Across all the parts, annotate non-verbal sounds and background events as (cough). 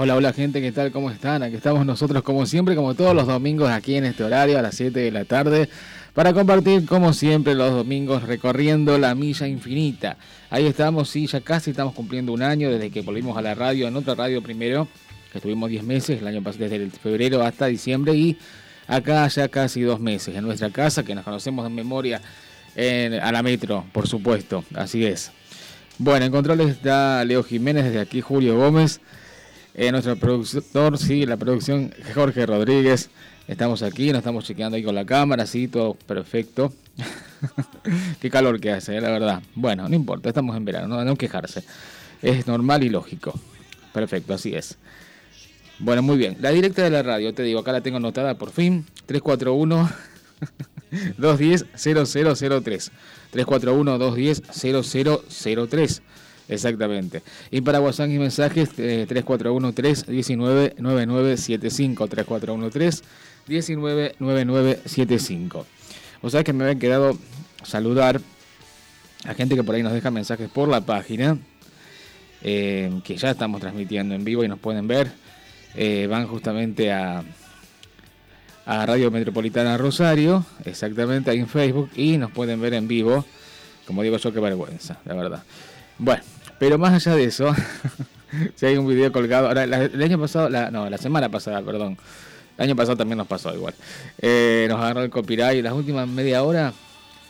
Hola, hola gente, ¿qué tal? ¿Cómo están? Aquí estamos nosotros como siempre, como todos los domingos aquí en este horario a las 7 de la tarde para compartir como siempre los domingos recorriendo la milla infinita. Ahí estamos, sí, ya casi estamos cumpliendo un año desde que volvimos a la radio, en otra radio primero, que estuvimos 10 meses, el año pasado desde el febrero hasta diciembre y acá ya casi dos meses en nuestra casa, que nos conocemos en memoria en, a la metro, por supuesto, así es. Bueno, en controles está Leo Jiménez, desde aquí Julio Gómez. Eh, nuestro productor, sí, la producción Jorge Rodríguez. Estamos aquí, nos estamos chequeando ahí con la cámara, sí, todo perfecto. (laughs) Qué calor que hace, eh, la verdad. Bueno, no importa, estamos en verano, no, no quejarse. Es normal y lógico. Perfecto, así es. Bueno, muy bien. La directa de la radio, te digo, acá la tengo anotada por fin. 341 210 0003. 341 210 0003. Exactamente. Y para WhatsApp y mensajes, eh, 341-319-9975. 341-319-9975. O sea que me había quedado saludar a gente que por ahí nos deja mensajes por la página, eh, que ya estamos transmitiendo en vivo y nos pueden ver. Eh, van justamente a, a Radio Metropolitana Rosario, exactamente ahí en Facebook, y nos pueden ver en vivo. Como digo yo, qué vergüenza, la verdad. Bueno, pero más allá de eso, (laughs) si hay un video colgado, ahora, el año pasado, no, la semana pasada, perdón, el año pasado también nos pasó igual, eh, nos agarró el copyright y las últimas media hora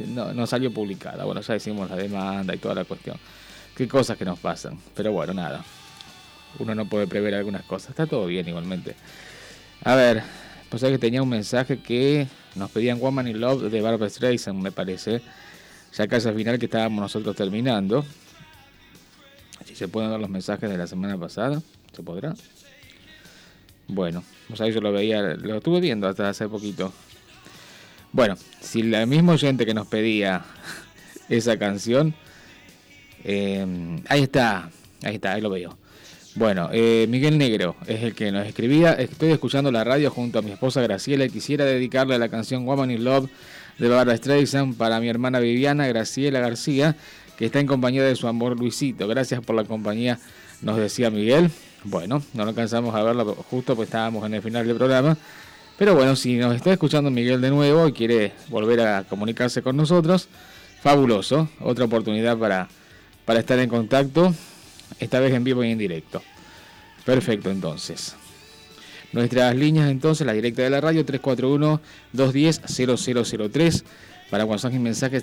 no, no salió publicada, bueno, ya decimos la demanda y toda la cuestión, qué cosas que nos pasan, pero bueno, nada, uno no puede prever algunas cosas, está todo bien igualmente. A ver, pues que tenía un mensaje que nos pedían Woman in Love de Barbara Streisand, me parece, ya casi al final que estábamos nosotros terminando. Se pueden ver los mensajes de la semana pasada, ¿se podrá? Bueno, pues ahí yo lo veía, lo estuve viendo hasta hace poquito. Bueno, si la misma oyente que nos pedía (laughs) esa canción, eh, ahí está, ahí está, ahí lo veo. Bueno, eh, Miguel Negro es el que nos escribía. Estoy escuchando la radio junto a mi esposa Graciela y quisiera dedicarle la canción Woman in Love de Barbara Streisand para mi hermana Viviana Graciela García, que está en compañía de su amor Luisito. Gracias por la compañía, nos decía Miguel. Bueno, no alcanzamos a verlo justo pues estábamos en el final del programa. Pero bueno, si nos está escuchando Miguel de nuevo y quiere volver a comunicarse con nosotros, fabuloso. Otra oportunidad para, para estar en contacto esta vez en vivo y en directo. Perfecto, entonces. Nuestras líneas entonces, la directa de la radio 341-210-0003. Para WhatsApp y mensajes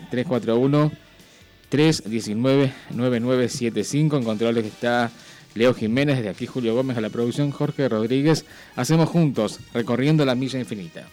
341-319-9975. En controles está Leo Jiménez, de aquí Julio Gómez a la producción, Jorge Rodríguez. Hacemos juntos, recorriendo la milla infinita.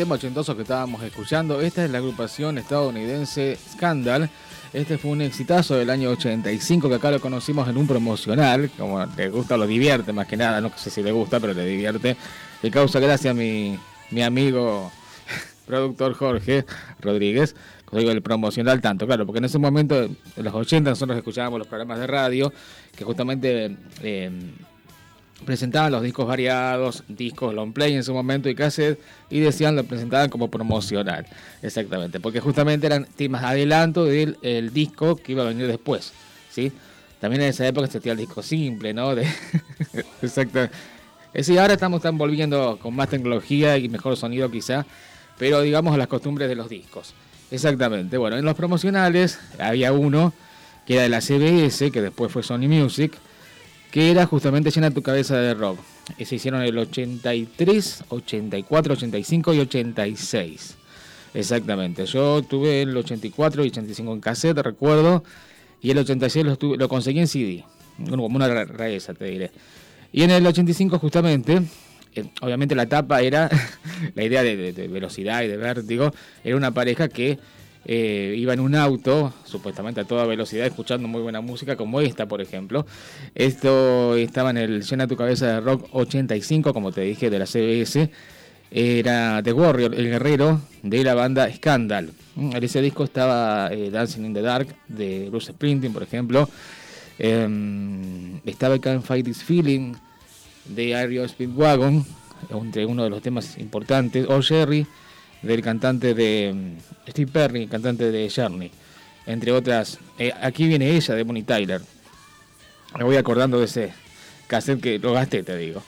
Tema ochentoso que estábamos escuchando. Esta es la agrupación estadounidense Scandal. Este fue un exitazo del año 85 que acá lo conocimos en un promocional. Como le gusta, lo divierte más que nada. No sé si le gusta, pero le divierte. Le causa gracia a mi, mi amigo (laughs) productor Jorge Rodríguez. Digo, el promocional tanto, claro, porque en ese momento, en los 80, nosotros escuchábamos los programas de radio que justamente eh, presentaban los discos variados, discos long play en su momento y cassette, y decían lo presentaban como promocional. Exactamente, porque justamente eran temas adelanto del el disco que iba a venir después. ¿sí? También en esa época existía el disco simple, ¿no? De... Exacto. Eh, sí, ahora estamos están volviendo con más tecnología y mejor sonido quizá, pero digamos las costumbres de los discos. Exactamente. Bueno, en los promocionales había uno que era de la CBS, que después fue Sony Music, que era justamente Llena tu cabeza de rock. Se hicieron el 83, 84, 85 y 86. Exactamente. Yo tuve el 84 y 85 en cassette, recuerdo. Y el 86 lo, lo conseguí en CD. Como una rareza, te diré. Y en el 85 justamente, eh, obviamente la tapa era, (laughs) la idea de, de, velocidad y de vértigo, era una pareja que eh, iba en un auto, supuestamente a toda velocidad, escuchando muy buena música, como esta, por ejemplo. Esto estaba en el Llena tu cabeza de rock 85, como te dije, de la CBS. Era The Warrior, el guerrero de la banda Scandal. En ese disco estaba eh, Dancing in the Dark de Bruce Springsteen, por ejemplo. Em, estaba Can't Fight This Feeling de Aero Speedwagon, entre uno de los temas importantes. O Jerry del cantante de mm, Steve Perry, cantante de Journey, entre otras. Eh, aquí viene ella de Bonnie Tyler. Me voy acordando de ese cassette que lo gasté, te digo.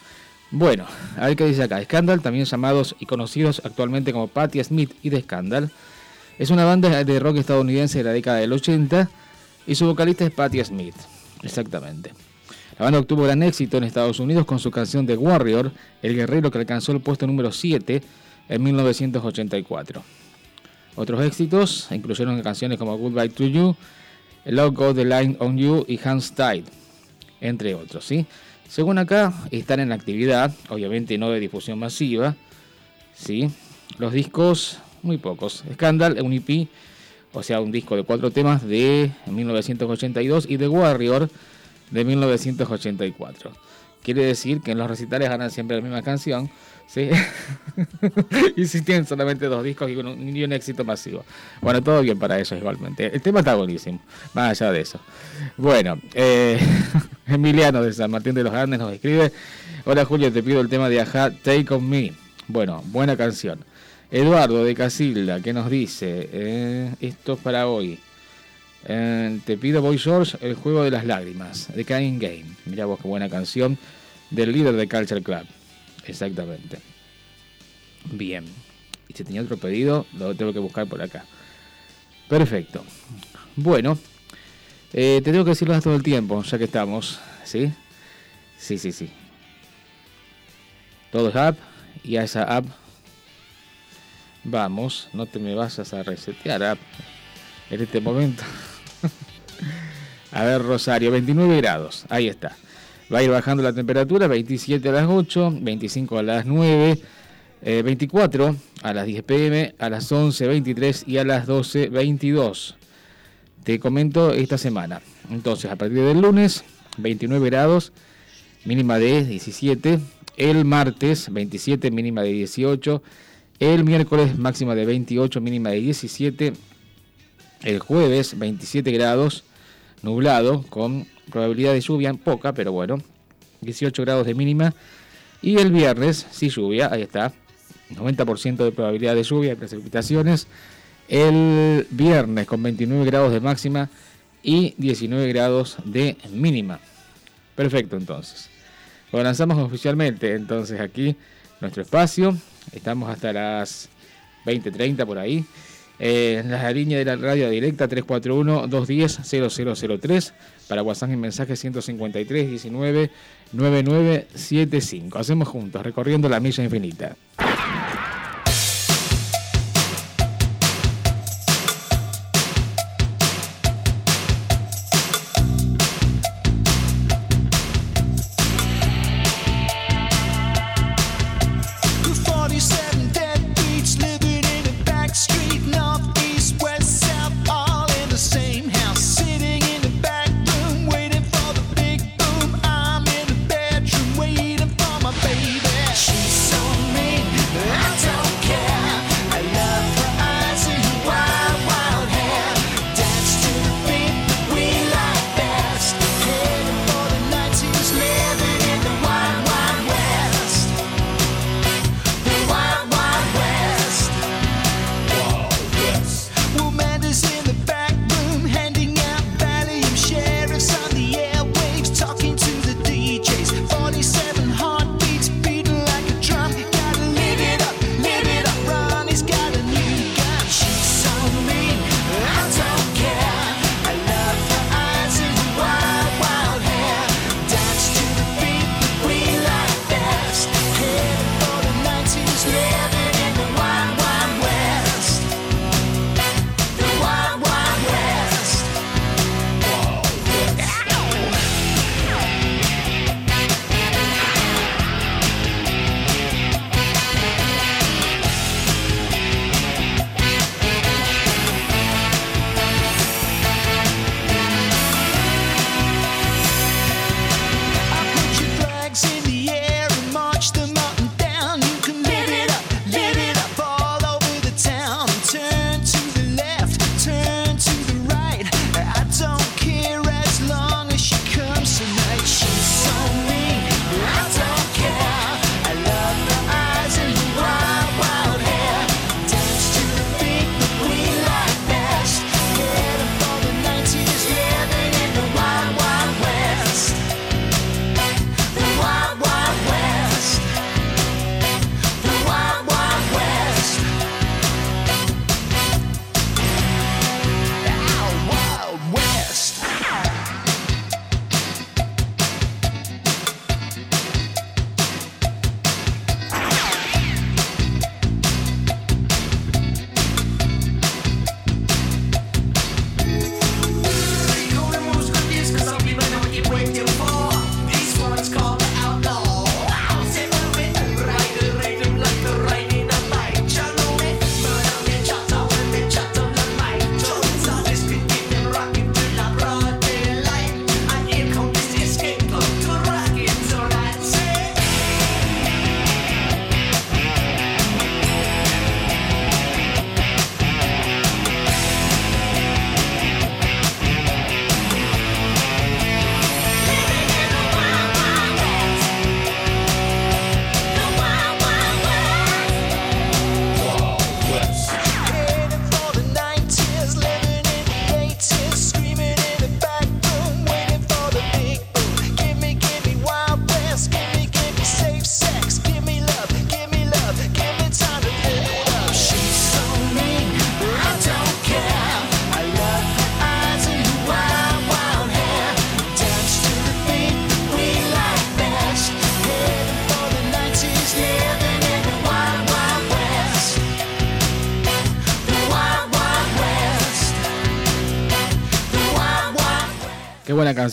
Bueno, a ver qué dice acá. Scandal, también llamados y conocidos actualmente como Patti Smith y The Scandal, es una banda de rock estadounidense de la década del 80 y su vocalista es Patti Smith. Exactamente. La banda obtuvo gran éxito en Estados Unidos con su canción The Warrior, el guerrero que alcanzó el puesto número 7 en 1984. Otros éxitos incluyeron canciones como Goodbye to You, Love Go the Line on You y Hands Tied, entre otros. ¿sí? Según acá, están en actividad, obviamente no de difusión masiva. ¿sí? Los discos, muy pocos. Scandal, un EP, o sea, un disco de cuatro temas de 1982 y The Warrior de 1984. Quiere decir que en los recitales ganan siempre la misma canción, ¿sí? (laughs) y si tienen solamente dos discos y un, éxito masivo. Bueno, todo bien para ellos igualmente. El tema está buenísimo, más allá de eso. Bueno, eh, (laughs) Emiliano de San Martín de los Andes nos escribe, hola Julio, te pido el tema de Aja, Take On Me. Bueno, buena canción. Eduardo de Casilda, que nos dice, eh, esto es para hoy. Eh, te pido, Boy George, el juego de las lágrimas, de Kain Game. Mira vos qué buena canción del líder de Culture Club. Exactamente. Bien. Y si tenía otro pedido, lo tengo que buscar por acá. Perfecto. Bueno, eh, te tengo que decirlo todo el tiempo, ya que estamos. ¿Sí? Sí, sí, sí. Todo es app y a esa app vamos. No te me vas a resetear app en este momento. (laughs) a ver, Rosario, 29 grados. Ahí está. Va a ir bajando la temperatura, 27 a las 8, 25 a las 9, 24 eh, a las 10 pm, a las 11, 23 y a las 12, 22. Te comento esta semana. Entonces, a partir del lunes, 29 grados, mínima de 17. El martes, 27, mínima de 18. El miércoles, máxima de 28, mínima de 17. El jueves, 27 grados, nublado, con probabilidad de lluvia poca, pero bueno, 18 grados de mínima. Y el viernes, sí lluvia, ahí está, 90% de probabilidad de lluvia, de precipitaciones. El viernes con 29 grados de máxima y 19 grados de mínima. Perfecto, entonces. Lo lanzamos oficialmente, entonces aquí nuestro espacio. Estamos hasta las 20:30 por ahí. Eh, en la línea de la radio directa 341-210-0003 para WhatsApp en mensaje 153 19 9975. Hacemos juntos, recorriendo la milla infinita.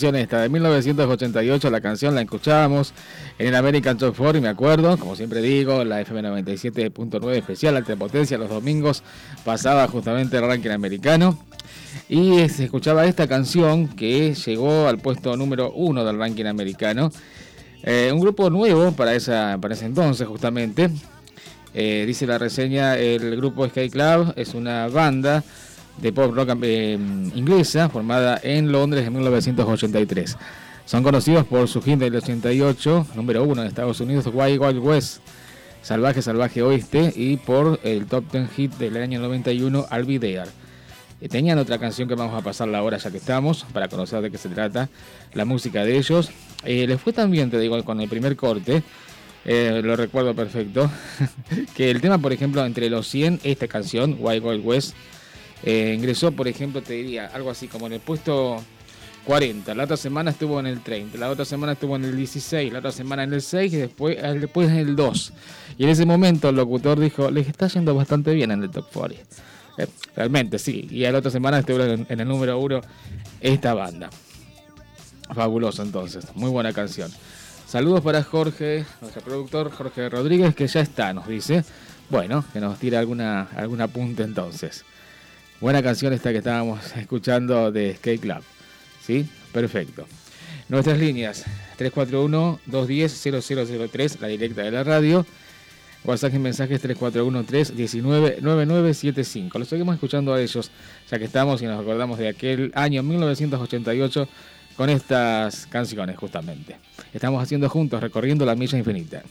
Esta, de 1988 la canción la escuchábamos en el American Top 4 y me acuerdo, como siempre digo, la FM 97.9 especial alta potencia los domingos pasaba justamente el ranking americano y se escuchaba esta canción que llegó al puesto número uno del ranking americano. Eh, un grupo nuevo para, esa, para ese entonces justamente. Eh, dice la reseña, el grupo Sky Club es una banda de pop rock eh, inglesa formada en Londres en 1983. Son conocidos por su hit del 88, número uno en Estados Unidos, Wild Wild West, Salvaje Salvaje Oeste, y por el top 10 hit del año 91, I'll Be There. Eh, tenían otra canción que vamos a pasar ahora ya que estamos, para conocer de qué se trata la música de ellos. Eh, les fue también, te digo, con el primer corte, lo recuerdo perfecto, (laughs) que el tema, por ejemplo, entre los 100, esta canción, Wild Wild West, eh, ingresó, por ejemplo, te diría algo así como en el puesto 40. La otra semana estuvo en el 30. La otra semana estuvo en el 16. La otra semana en el 6 y después, eh, después en el 2. Y en ese momento el locutor dijo, les está yendo bastante bien en el top 40. Eh, realmente, sí. Y la otra semana estuvo en, el número 1 esta banda. Fabuloso entonces. Muy buena canción. Saludos para Jorge, nuestro productor Jorge Rodríguez, que ya está, nos dice. Bueno, que nos tire alguna, alguna punta entonces. Buena canción esta que estábamos (laughs) escuchando de Skate Club. ¿Sí? Perfecto. Nuestras líneas 341-210-0003, la directa de la radio. WhatsApp y mensajes 341-319-9975. Los seguimos escuchando a ellos, ya que estamos y nos acordamos de aquel año 1988 con estas canciones justamente. Estamos haciendo juntos, recorriendo la milla infinita.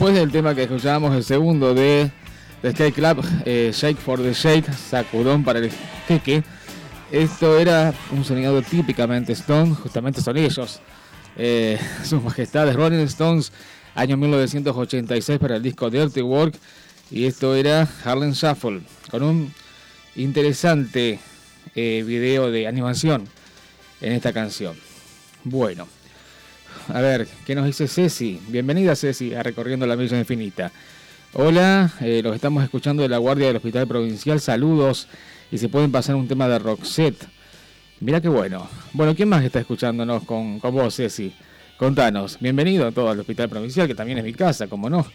Después del tema que escuchábamos, el segundo de The Sky Club, eh, Shake for the Shake, sacudón para el queque. Esto era un sonido típicamente Stone, justamente son ellos, eh, (laughs) sus majestades Rolling Stones, año 1986 para el disco Dirty Work, y esto era Harlem Shuffle, con un interesante eh, video de animación en esta canción. Bueno, a ver, ¿qué nos dice Ceci? Bienvenida Ceci a Recorriendo la Milla Infinita. Hola, eh, los estamos escuchando de la Guardia del Hospital Provincial. Saludos y se pueden pasar un tema de Roxette. Mira qué bueno. Bueno, ¿quién más está escuchándonos con, con vos, Ceci? Contanos. Bienvenido a todo al Hospital Provincial, que también es mi casa, como no.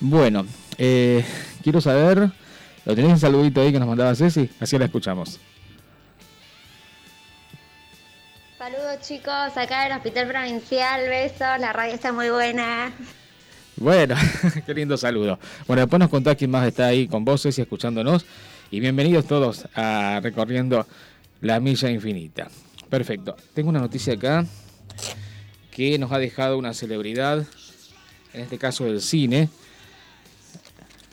Bueno, eh, quiero saber. ¿Lo tenés un saludito ahí que nos mandaba Ceci? Así la escuchamos. Saludos chicos, acá en el Hospital Provincial, besos, la radio está muy buena. Bueno, (laughs) qué lindo saludo. Bueno, después nos contás quién más está ahí con voces y escuchándonos. Y bienvenidos todos a Recorriendo la Milla Infinita. Perfecto. Tengo una noticia acá que nos ha dejado una celebridad, en este caso del cine.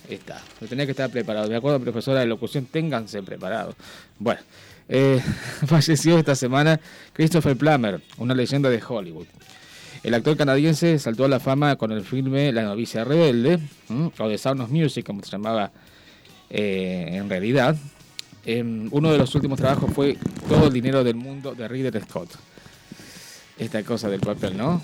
Está, lo tenía que estar preparado. De acuerdo, profesora de locución, ténganse preparados. Bueno, eh, (laughs) falleció esta semana Christopher Plummer, una leyenda de Hollywood. El actor canadiense saltó a la fama con el filme La novicia rebelde, o The Sound of Music, como se llamaba eh, en realidad. uno de los últimos trabajos fue Todo el dinero del mundo de Ridley Scott. Esta cosa del papel, ¿no?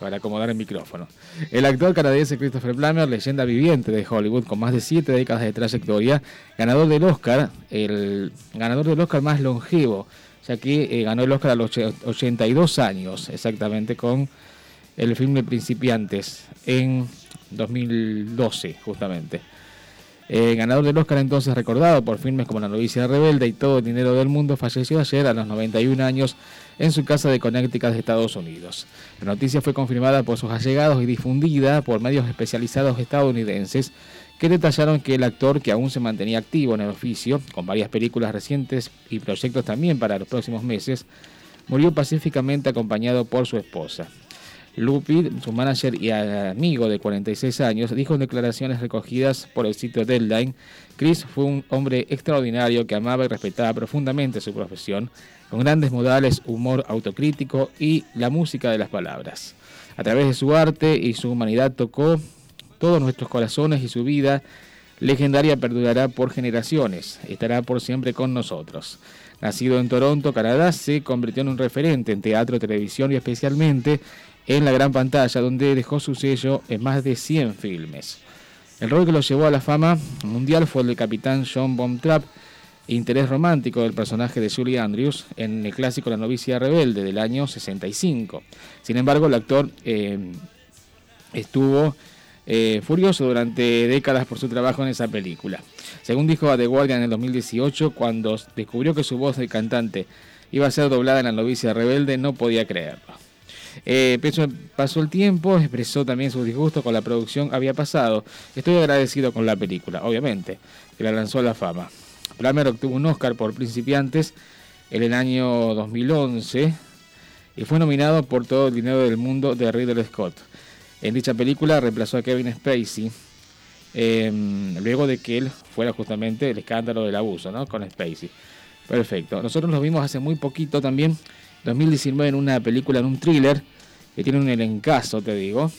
Para acomodar el micrófono. El actor canadiense Christopher Plummer, leyenda viviente de Hollywood con más de siete décadas de trayectoria, ganador del Oscar, el ganador del Oscar más longevo, ya que eh, ganó el Oscar a los 82 años, exactamente, con el filme Principiantes en 2012, justamente. Eh, ganador del Oscar entonces recordado por filmes como La novicia rebelde y Todo el dinero del mundo, falleció ayer a los 91 años en su casa de Connecticut de Estados Unidos. La noticia fue confirmada por sus allegados y difundida por medios especializados estadounidenses que detallaron que el actor, que aún se mantenía activo en el oficio, con varias películas recientes y proyectos también para los próximos meses, murió pacíficamente acompañado por su esposa. Lupi, su manager y amigo de 46 años, dijo en declaraciones recogidas por el sitio Deadline, Chris fue un hombre extraordinario que amaba y respetaba profundamente su profesión, con grandes modales, humor autocrítico y la música de las palabras. A través de su arte y su humanidad tocó todos nuestros corazones y su vida legendaria perdurará por generaciones, estará por siempre con nosotros. Nacido en Toronto, Canadá, se convirtió en un referente en teatro, televisión y especialmente en la gran pantalla, donde dejó su sello en más de 100 filmes. El rol que lo llevó a la fama mundial fue el de capitán John Bomtrap, interés romántico del personaje de Julie Andrews en el clásico La novicia rebelde del año 65. Sin embargo, el actor eh, estuvo eh, furioso durante décadas por su trabajo en esa película. Según dijo a The Guardian en el 2018, cuando descubrió que su voz de cantante iba a ser doblada en La novicia rebelde, no podía creerlo. Eh, pasó el tiempo, expresó también su disgusto con la producción había pasado. Estoy agradecido con la película, obviamente, que la lanzó a la fama. Plummer obtuvo un Oscar por Principiantes en el año 2011 y fue nominado por todo el dinero del mundo de Ridley Scott. En dicha película reemplazó a Kevin Spacey em, luego de que él fuera justamente el escándalo del abuso ¿no? con Spacey. Perfecto. Nosotros lo vimos hace muy poquito también 2019 en una película, en un thriller, que tiene un elencazo, te digo,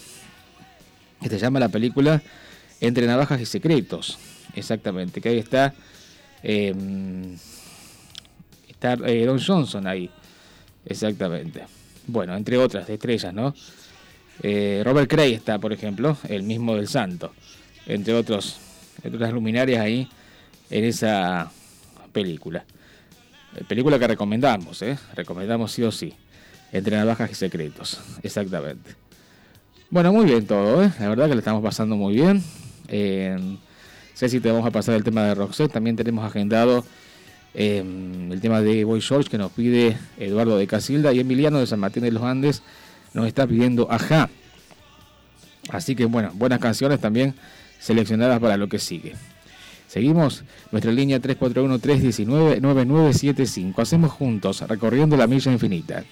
que se llama la película Entre Navajas y Secretos, exactamente, que ahí está, em, está eh, Don Johnson ahí, exactamente. Bueno, entre otras estrellas, ¿no? Eh, Robert Cray está, por ejemplo, el mismo del Santo, entre otros, entre otras luminarias ahí en esa película. Película que recomendamos, ¿eh? Recomendamos sí o sí. Entre navajas y secretos, exactamente. Bueno, muy bien todo, ¿eh? La verdad que le estamos pasando muy bien. sé si te vamos a pasar el tema de Roxette. También tenemos agendado em, el tema de Boy George que nos pide Eduardo de Casilda y Emiliano de San Martín de los Andes nos está pidiendo Ajá. Así que bueno, buenas canciones también seleccionadas para lo que sigue. Seguimos nuestra línea 341-319-9975. Hacemos juntos, recorriendo la milla infinita.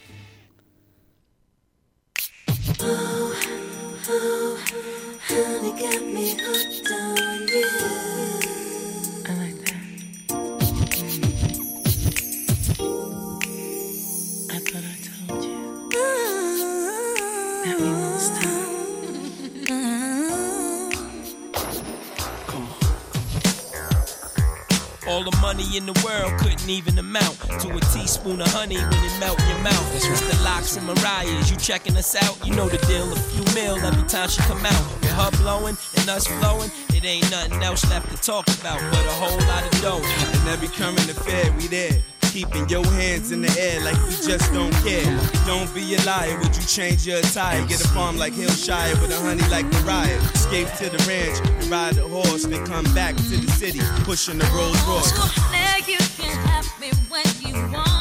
In the world couldn't even amount to a teaspoon of honey when it melt in your mouth. That's right. the locks and Mariah's. You checking us out? You know the deal. A few mil every time she come out. With her blowing and us flowing, it ain't nothing else left to talk about but a whole lot of dough. And every current affair, we there keeping your hands in the air like you just don't care. Don't be a liar, would you change your attire? Get a farm like Hillshire with a honey like Mariah. Escape to the ranch and ride a horse, then come back to the city, pushing the Rolls Royce. Now you can have me when you want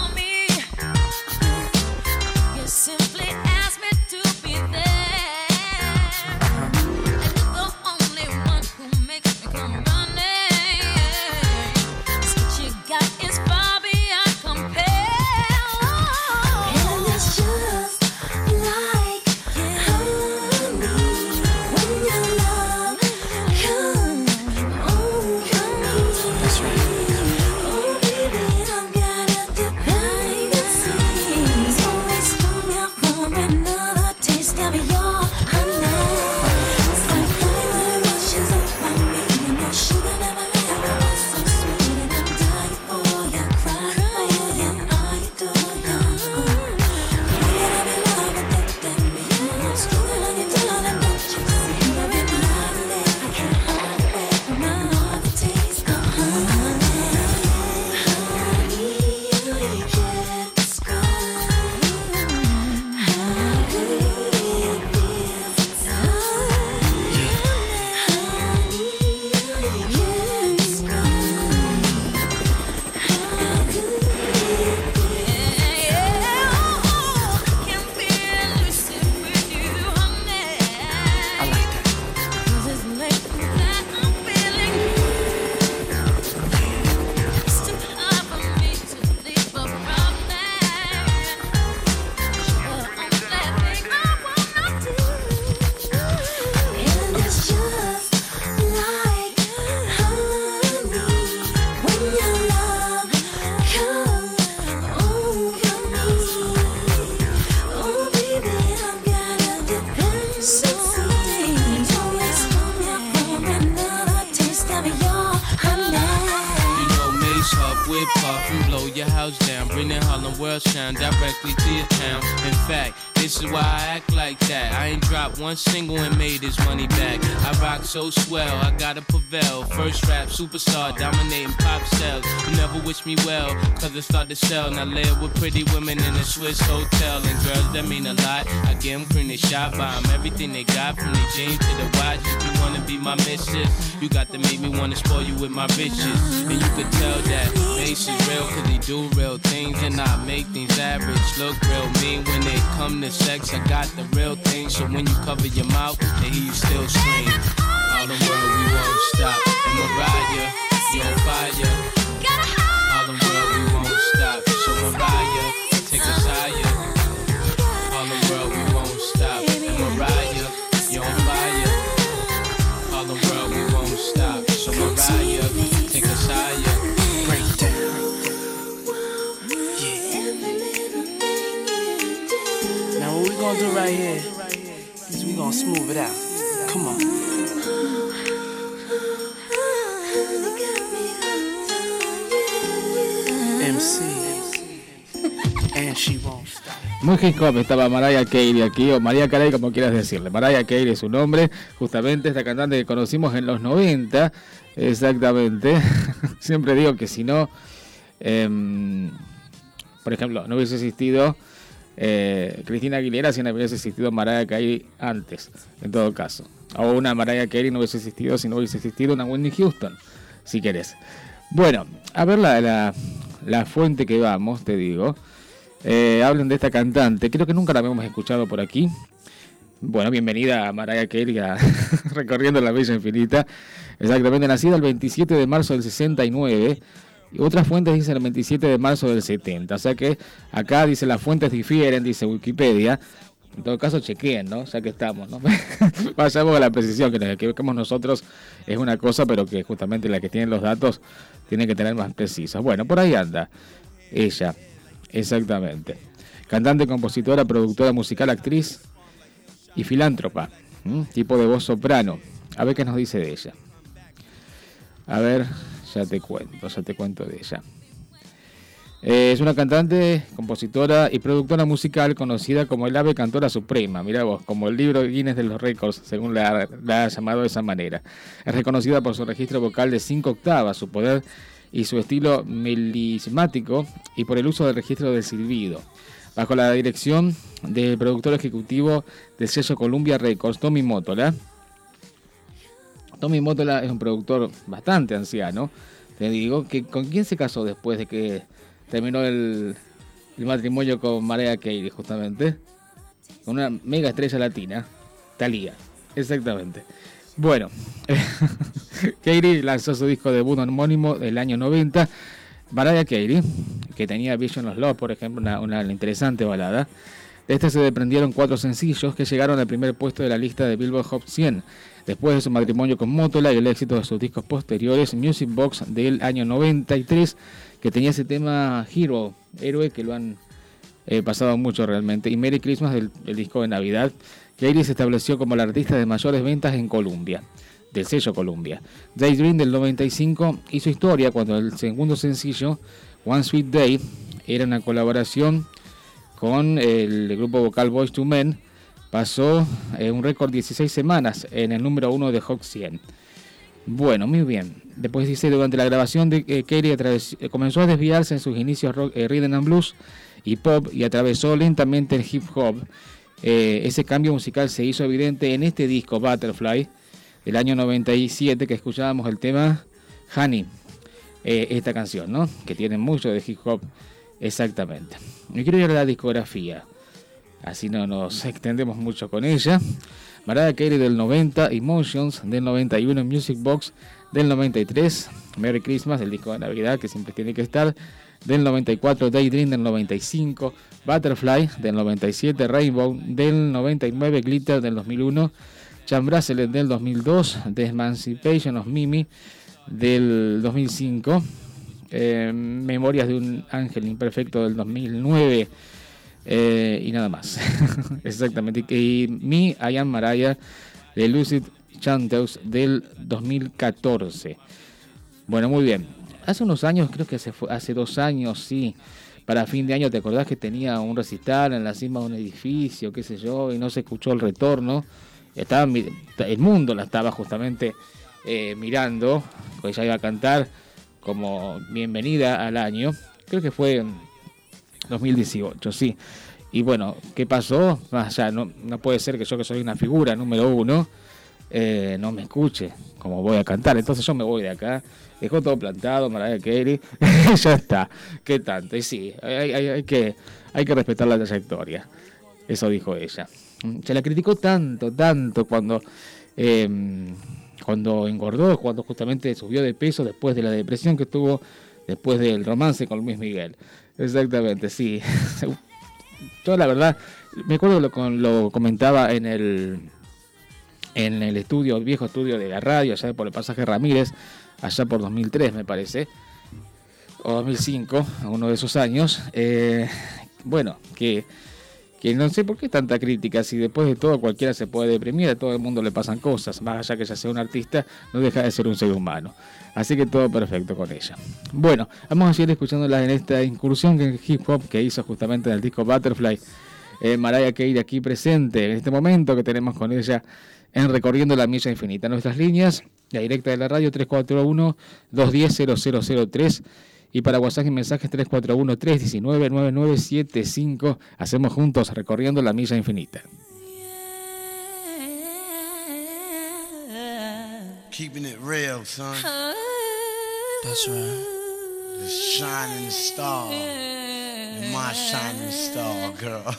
Sound directly to your town. In fact, this is why I act like that. I ain't dropped one single and made this money back. So swell, I gotta prevail. First rap superstar, dominating pop sales. You never wish me well, cause it start to sell. Now live with pretty women in a Swiss hotel. And girls that mean a lot. I get them cream, they shot by 'em. Everything they got from the jeans to the watch. If you wanna be my missus, you got to make me wanna spoil you with my riches. And you could tell that Mace is real, cause he do real things. And I make things average look real mean when they come to sex. I got the real thing, so when you cover your mouth, they hear you still scream. All the world, we won't stop. Mariah, you on fire. All the world, we won't stop. So Mariah, take us higher. The world, we won't stop. Mariah, you on fire. All the world, we won't stop. So Mariah, take us higher. Break down. Now what we gonna do right here is we gonna smooth it out. Muy hip hop estaba Mariah Carey aquí, o María Carey, como quieras decirle. Mariah Carey es su nombre, justamente esta cantante que conocimos en los 90, exactamente. (laughs) Siempre digo que si no, em, por ejemplo, no hubiese existido eh, Cristina Aguilera si no hubiese existido Mariah Carey antes, en todo caso. O una Mariah Carey no hubiese existido si no hubiese existido una Whitney Houston, si querés. Bueno, a ver la, la, la fuente que vamos, te digo. Eh, hablan de esta cantante, creo que nunca la habíamos escuchado por aquí. Bueno, bienvenida a Mariah Carey (laughs) recorriendo la Bella Infinita. Exactamente, nacida el 27 de marzo del 69. Y otras fuentes dicen el 27 de marzo del 70. O sea que acá dice las fuentes difieren, dice Wikipedia. En todo caso, chequeen, ¿no? Ya que estamos, ¿no? (laughs) Vayamos a la precisión, que nos equivoquemos nosotros es una cosa, pero que justamente la que tienen los datos tiene que tener más precisas. Bueno, por ahí anda ella, exactamente. Cantante, compositora, productora musical, actriz y filántropa, tipo de voz soprano. A ver qué nos dice de ella. A ver, ya te cuento, ya te cuento de ella. Eh, es una cantante, compositora y productora musical conocida como el ave cantora suprema, mira vos, como el libro Guinness de los récords, según la, ha llamado de esa manera. Es reconocida por su registro vocal de 5 octavas, su poder y su estilo melismático y por el uso del registro del silbido. Bajo la dirección del productor ejecutivo del sello Columbia Records, Tommy Motola. Tommy Motola es un productor bastante anciano, te digo, que con quién se casó después de que terminó el, matrimonio con Mariah Carey, justamente. Con una mega estrella latina, Thalía, exactamente. Bueno, (laughs) Carey lanzó su disco debut homónimo del año 90. Mariah Carey, que tenía Vision of Love, por ejemplo, una, interesante balada. De este se desprendieron cuatro sencillos que llegaron al primer puesto de la lista de Billboard Hot 100. Después de su matrimonio con Motola y el éxito de sus discos posteriores, Music Box del año 93, que tenía ese tema Hero, héroe, que lo han eh, pasado mucho realmente, y Merry Christmas del disco de Navidad, que se estableció como la artista de mayores ventas en Colombia, del sello Columbia. Daydream del 95 hizo historia cuando el segundo sencillo, One Sweet Day, era una colaboración con el grupo vocal Boys to Men, pasó eh, un récord 16 semanas en el número 1 de Hot 100. Bueno, muy bien. Después dice, durante la grabación de eh, atraves- eh, comenzó a desviarse en sus inicios rock, eh, rhythm and blues y pop y atravesó lentamente el hip hop. Eh, ese cambio musical se hizo evidente en este disco Butterfly del año 97 que escuchábamos el tema Honey, eh, esta canción, ¿no? Que tiene mucho de hip hop exactamente. Y quiero ir a la discografía, así no nos extendemos mucho con ella. Mariah Carey del 90, Emotions del 91, Music Box del 93, Merry Christmas, el disco de Navidad que siempre tiene que estar, del 94, Daydream del 95, Butterfly del 97, Rainbow del 99, Glitter del 2001, Chan Bracelet del 2002, The Emancipation of Mimi del 2005, eh, Memorias de un Ángel Imperfecto del 2009 eh, y nada más. (laughs) Exactamente. Y Me, I Am Mariah de Lucid Chanteus del 2014. Bueno, muy bien. Hace unos años, creo que hace, hace dos años, sí, para fin de año, ¿te acordás que tenía un recital en la cima de un edificio, qué sé yo, y no se escuchó el retorno? Estaba, el mundo la estaba justamente eh, mirando, pues ella iba a cantar como bienvenida al año. Creo que fue en 2018, sí. Y bueno, ¿qué pasó? Más allá, no, no puede ser que yo que soy una figura número uno, eh, no me escuche como voy a cantar. Entonces yo me voy de acá, dejó todo plantado, Mariah Carey, (laughs) ya está. ¿Qué tanto? Y sí, hay, que, hay que respetar la trayectoria. Eso dijo ella. Se la criticó tanto, tanto cuando, eh, cuando engordó, cuando justamente subió de peso después de la depresión que tuvo después del romance con Luis Miguel. Exactamente, sí. (laughs) Yo la verdad, me acuerdo lo, lo comentaba en el en el estudio, el viejo estudio de la radio, allá por el pasaje Ramírez, allá por 2003 me parece, o 2005, uno de esos años. eh, bueno, que, que no sé por qué tanta crítica, si después de todo cualquiera se puede deprimir, a todo el mundo le pasan cosas, más allá que ella sea un artista, no deja de ser un ser humano. Así que todo perfecto con ella. Bueno, vamos a seguir escuchándola en esta incursión en hip hop que hizo justamente en el disco Butterfly. Eh, Mariah Carey aquí presente en este momento que tenemos con ella en Recorriendo la Milla Infinita. Nuestras líneas, la directa de la radio 341-210-0003 y para WhatsApp y mensajes 341-319-9975. Hacemos juntos Recorriendo la Milla Infinita. Keeping it real, son. That's right. The shining star. My shining star, girl. (laughs)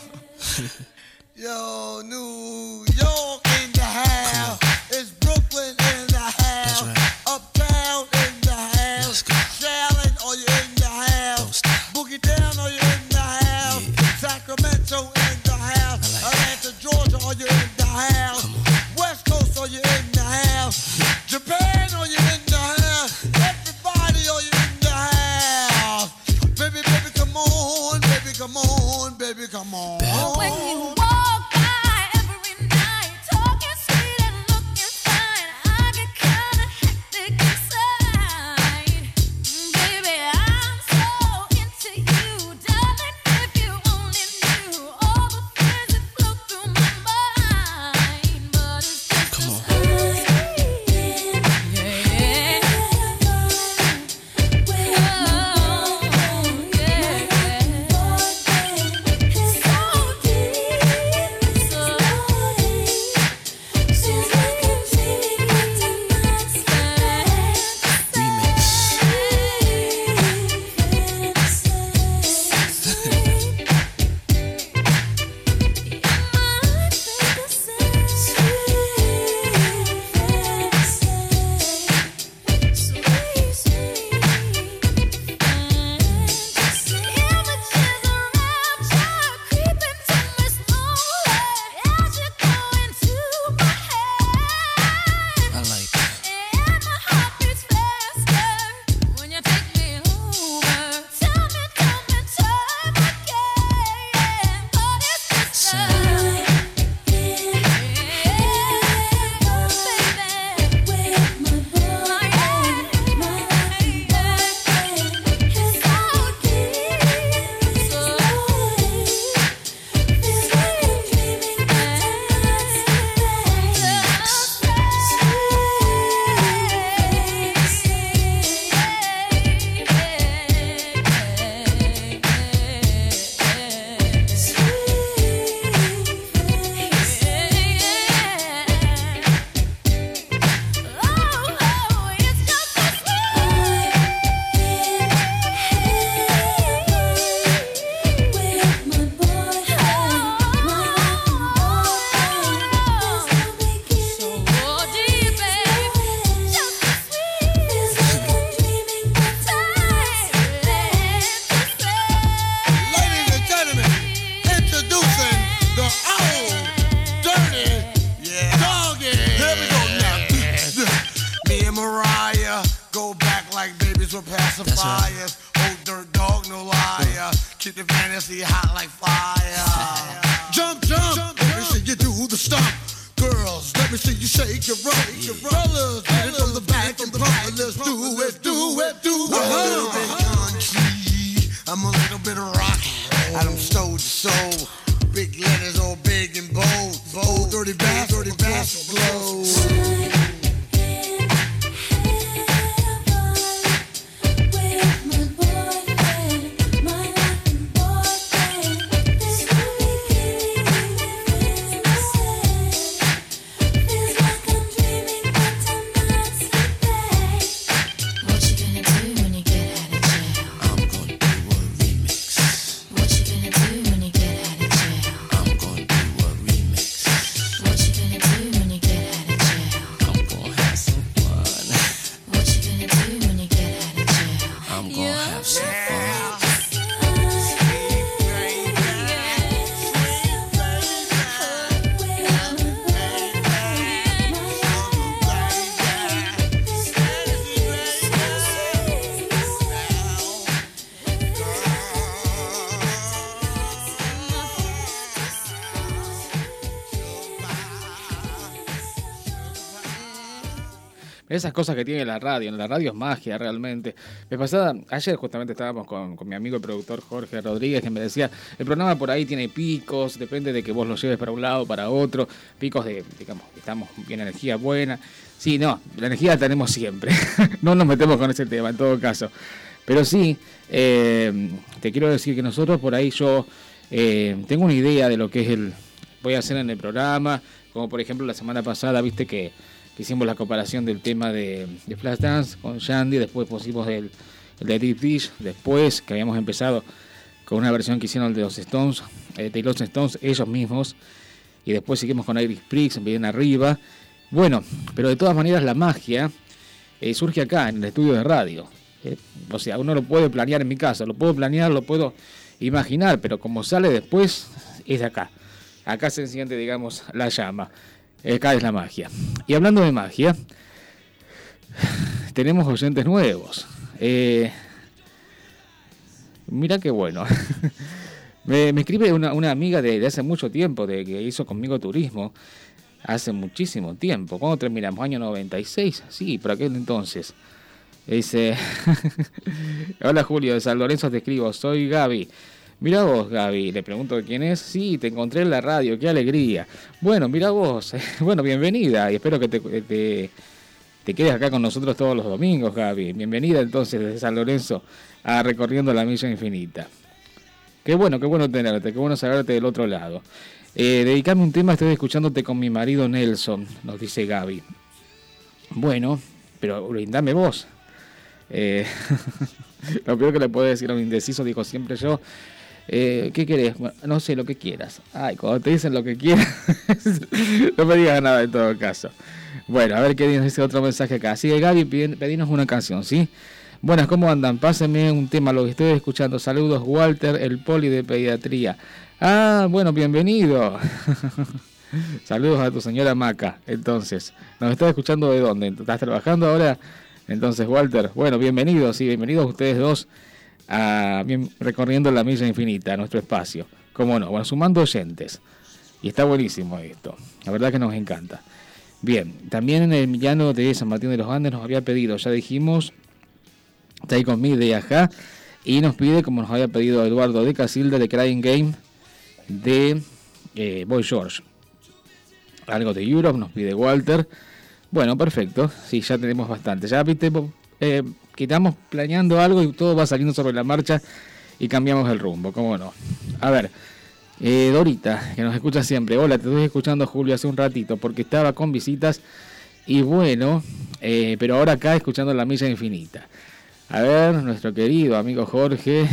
Yo, New York fire. jump, jump, let me see you do the stomp. Girls, let me see you shake your rump. Fellas, get it from the back and front. Let's do it, do it, do it. Uh-huh. I'm a little bit uh-huh. country. I'm a little bit rock. Adam stole the soul. Big letters all big and bold. Bold, dirty bass, dirty bass glow. Esas cosas que tiene la radio, la radio es magia realmente. Me pasada, ayer justamente estábamos con, mi amigo el productor Jorge Rodríguez que me decía, el programa por ahí tiene picos, depende de que vos lo lleves para un lado, para otro, picos de, digamos, estamos bien energía buena. Sí, no, la energía la tenemos siempre, (laughs) no nos metemos con ese tema en todo caso. Pero sí, eh, te quiero decir que nosotros por ahí yo eh, tengo una idea de lo que es el, voy a hacer en el programa, como por ejemplo la semana pasada, viste que que hicimos la comparación del tema de, de Flashdance con Shandy, después pusimos el, el de Deep Dish, después que habíamos empezado con una versión que hicieron de los Stones, eh, de los Stones, ellos mismos, y después seguimos con Iris Prix, bien arriba. Bueno, pero de todas maneras la magia eh, surge acá, en el estudio de radio. Eh, o sea, uno lo puede planear en mi casa, lo puedo planear, lo puedo imaginar, pero como sale después, es de acá. Acá se enciende, digamos, la llama. Acá es la magia. Y hablando de magia, tenemos oyentes nuevos. Eh, mira qué bueno. (laughs) me, escribe una, amiga de, de hace mucho tiempo, de que hizo conmigo turismo. Hace muchísimo tiempo. ¿Cuándo terminamos? ¿Año 96? Sí, por aquel entonces. Dice, (laughs) hola Julio, de San Lorenzo te escribo, soy Gaby. Mira vos, Gaby, le pregunto quién es. Sí, te encontré en la radio, qué alegría. Bueno, mira vos, (laughs) bueno, bienvenida y espero que te, te, te quedes acá con nosotros todos los domingos, Gaby. Bienvenida entonces desde San Lorenzo a Recorriendo la Milla Infinita. Qué bueno, qué bueno tenerte, qué bueno saberte del otro lado. Eh, dedicame un tema, estoy escuchándote con mi marido Nelson, nos dice Gaby. Bueno, pero brindame vos. Eh, (laughs) lo peor que le puedo decir a un indeciso, digo siempre yo, eh, ¿qué querés? Bueno, no sé, lo que quieras. Ay, cuando te dicen lo que quieras, (laughs) no me digas nada en todo caso. Bueno, a ver qué dice otro mensaje acá. Sigue Gaby, pedinos una canción, ¿sí? Buenas, ¿cómo andan? Pásenme un tema, lo que estoy escuchando. Saludos, Walter, el poli de pediatría. Ah, bueno, bienvenido. (laughs) Saludos a tu señora Maca. Entonces, ¿nos estás escuchando de dónde? ¿Estás trabajando ahora? Entonces, Walter, bueno, bienvenidos, sí, bienvenidos ustedes dos recorriendo la milla infinita, nuestro espacio. ¿Cómo no? Bueno, sumando oyentes. Y está buenísimo esto. La verdad que nos encanta. Bien, también en el Millano de San Martín de los Andes nos había pedido, ya dijimos, está ahí conmigo de acá, y nos pide, como nos había pedido Eduardo de Casilda, de Crying Game, de eh, Boy George. Algo de Europe, nos pide Walter. Bueno, perfecto. Sí, ya tenemos bastante. Ya viste, eh, quitamos planeando algo y todo va saliendo sobre la marcha y cambiamos el rumbo, ¿cómo no? A ver, eh, Dorita, que nos escucha siempre. Hola, te estoy escuchando Julio hace un ratito porque estaba con visitas y bueno, eh, pero ahora acá escuchando la milla infinita. A ver, nuestro querido amigo Jorge.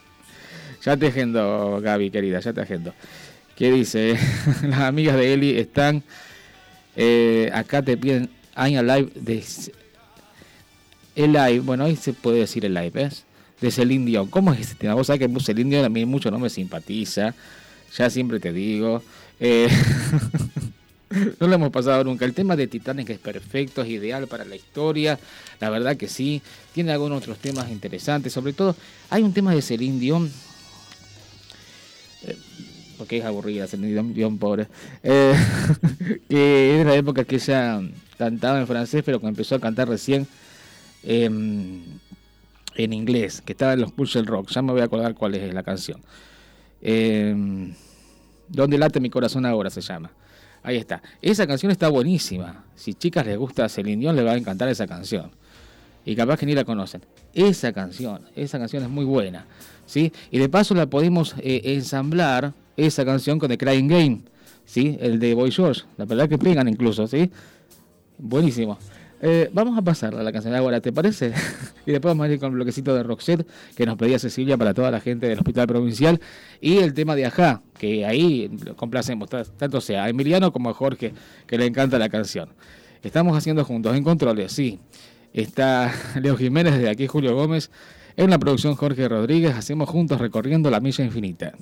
(laughs) ya te agendo, Gaby, querida, ya te agendo. ¿Qué dice? (laughs) Las amigas de Eli están eh, acá te piden I'm Alive de el live, bueno ahí se puede decir el live, ¿ves? De Celine Dion. ¿Cómo es este tema? Vos sabés que Celine Dion a mí mucho no me simpatiza. Ya siempre te digo. Eh, (laughs) No lo hemos pasado nunca. El tema de Titanic es perfecto, es ideal para la historia. La verdad que sí. Tiene algunos otros temas interesantes. Sobre todo, hay un tema de Celine Dion. eh, Porque es aburrida Celine Dion, pobre. Eh, (laughs) que es la época que ella cantaba en francés, pero que empezó a cantar recién em, en inglés. Que estaba en los Pulse Rock. Ya me voy a acordar cuál es la canción. Em, Donde late mi corazón ahora se llama. Ahí está. Esa canción está buenísima. Si chicas les gusta Celine Dion, les va a encantar esa canción. Y capaz que ni la conocen. Esa canción, esa canción es muy buena. ¿sí? Y de paso la podemos eh, ensamblar, esa canción con The Crying Game. ¿sí? El de Boy George. La verdad que pegan incluso. ¿sí? Buenísimo. Eh, vamos a pasar a la canción de ahora, ¿te parece? (laughs) y después vamos a ir con el bloquecito de Roxette que nos pedía Cecilia para toda la gente del Hospital Provincial. Y el tema de Ajá, que ahí complacemos, ta- tanto sea a Emiliano como a Jorge, que le encanta la canción. Estamos haciendo juntos en controles, sí. Está (laughs) Leo Jiménez, de aquí Julio Gómez. En la producción Jorge Rodríguez, hacemos juntos recorriendo la milla infinita.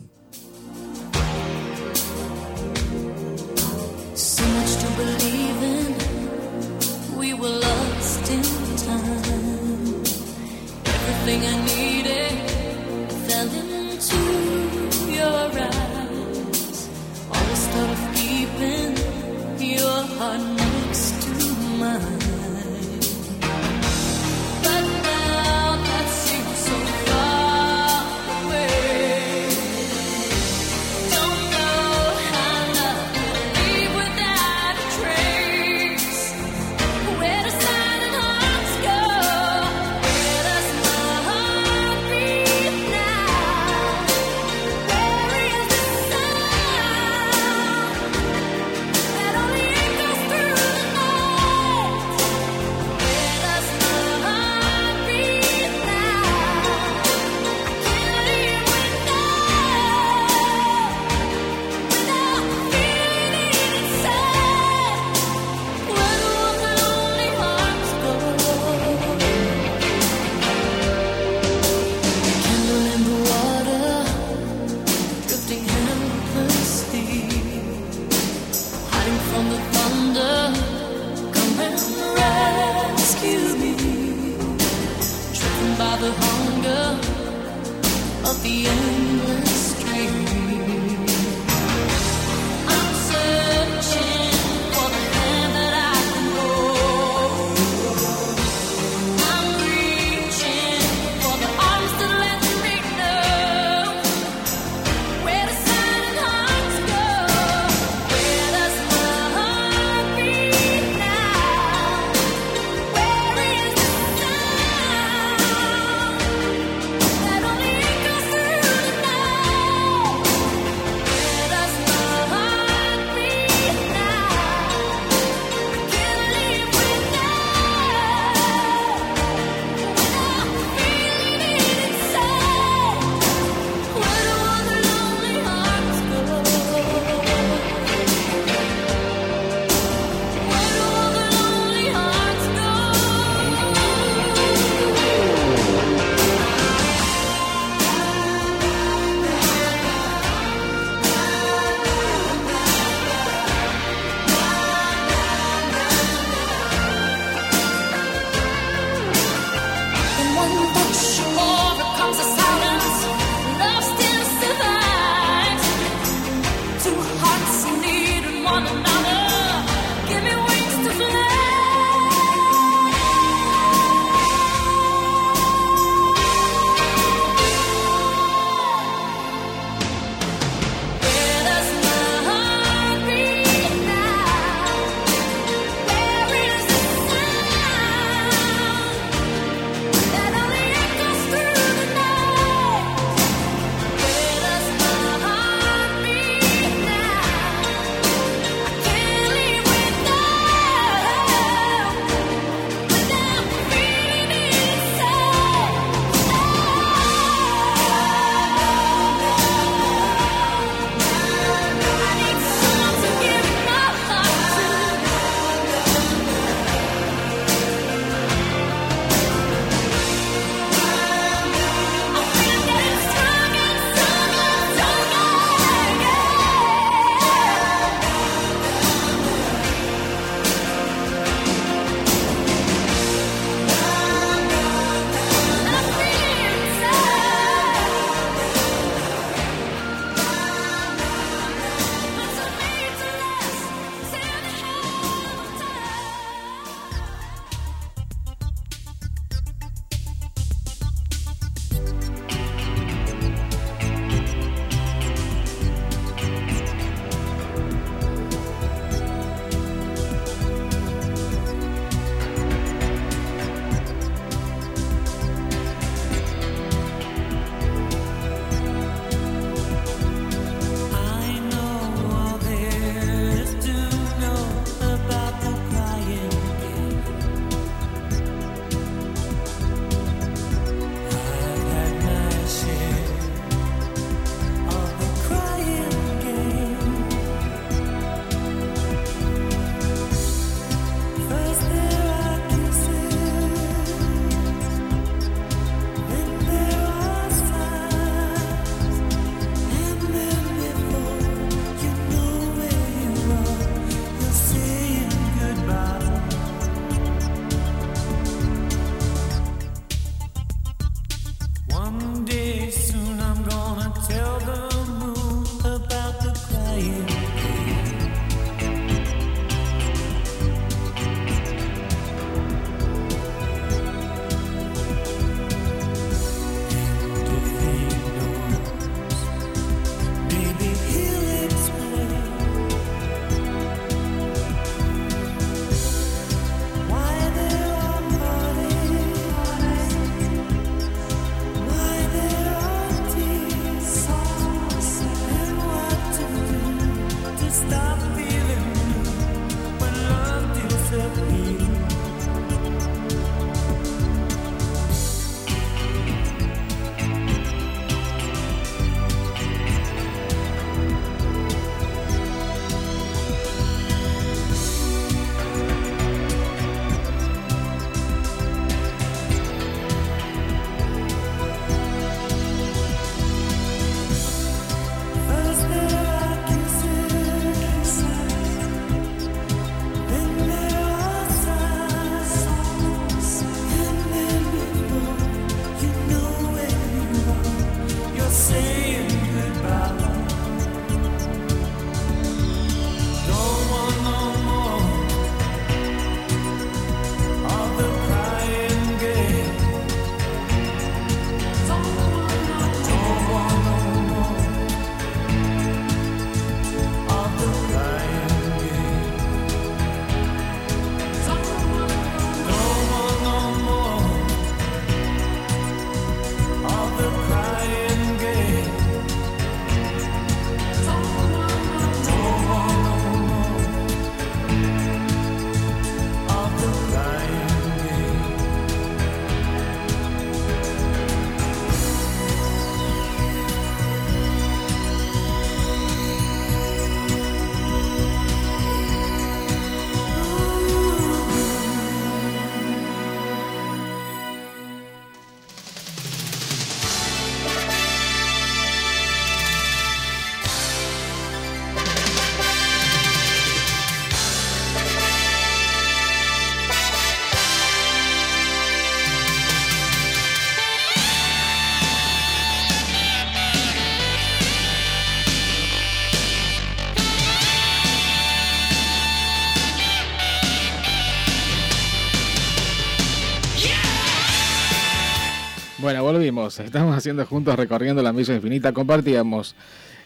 Bueno, volvimos. Estamos haciendo juntos recorriendo la milla infinita. Compartíamos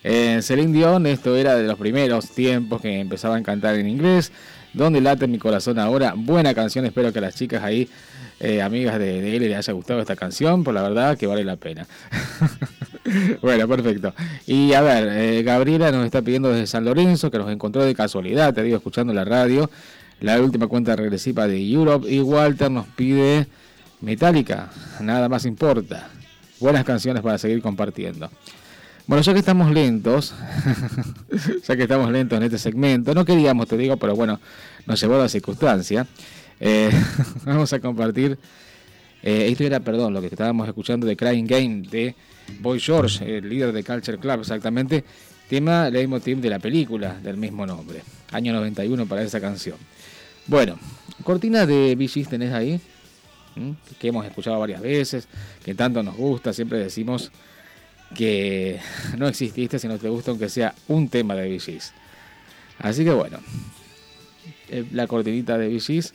eh, Celine Dion. Esto era de los primeros tiempos que empezaba a cantar en inglés. Donde late mi corazón ahora. Buena canción. Espero que a las chicas ahí, eh, amigas de, de él, les haya gustado esta canción. Por la verdad que vale la pena. (laughs) bueno, perfecto. Y a ver, eh, Gabriela nos está pidiendo desde San Lorenzo que nos encontró de casualidad, te digo, escuchando la radio. La última cuenta regresiva de Europe. Y Walter nos pide Metallica, nada más importa. Buenas canciones para seguir compartiendo. Bueno, ya que estamos lentos, (laughs) ya que estamos lentos en este segmento, no queríamos, te digo, pero bueno, nos llevó la circunstancia. eh, (laughs) vamos a compartir. eh, esto era, perdón, lo que estábamos escuchando de Crying Game de Boy George, el líder de Culture Club, exactamente. Tema leitmotiv de la película del mismo nombre. Año 91 para esa canción. Bueno, cortina de Gees tenés ahí. Que hemos escuchado varias veces, que tanto nos gusta, siempre decimos que (laughs) no exististe si no te gusta aunque sea un tema de Gees. Así que bueno, eh, la cortinita de Gees,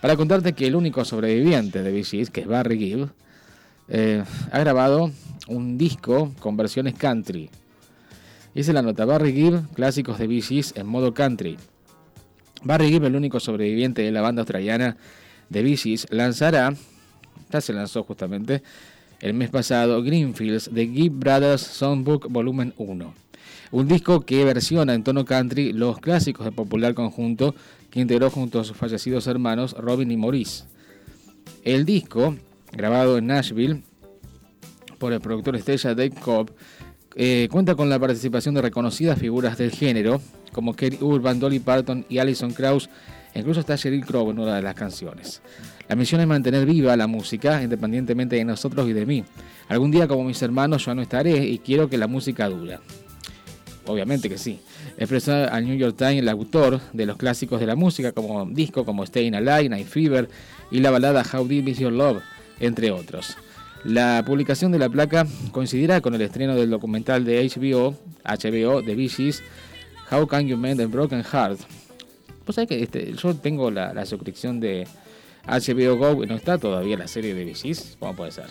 para contarte que el único sobreviviente de Gees, que es Barry Gibb, eh, ha grabado un disco con versiones country. Dice la nota, Barry Gibb, clásicos de Gees en modo country. Barry Gibb, el único sobreviviente de la banda australiana de Gees, lanzará, ya se lanzó justamente el mes pasado, Greenfields de Gibb Brothers Songbook Volumen 1. Un disco que versiona en tono country los clásicos del popular conjunto que integró junto a sus fallecidos hermanos Robin y Maurice. El disco, grabado en Nashville por el productor estrella Dave Cobb, eh, cuenta con la participación de reconocidas figuras del género como Kerry Urban, Dolly Parton y Alison Krauss, incluso está Sheryl Crow en una de las canciones. La misión es mantener viva la música independientemente de nosotros y de mí. Algún día como mis hermanos yo no estaré y quiero que la música dura. Obviamente que sí. Expresó al New York Times el autor de los clásicos de la música como disco como Staying Alive, Night Fever y la balada How Deep Is Your Love, entre otros. La publicación de la placa coincidirá con el estreno del documental de HBO, HBO de Bee How Can You Mend a Broken Heart. Pues sabés que este, yo tengo la, la suscripción de HBO Go, no está todavía la serie de Gees, ¿cómo puede ser?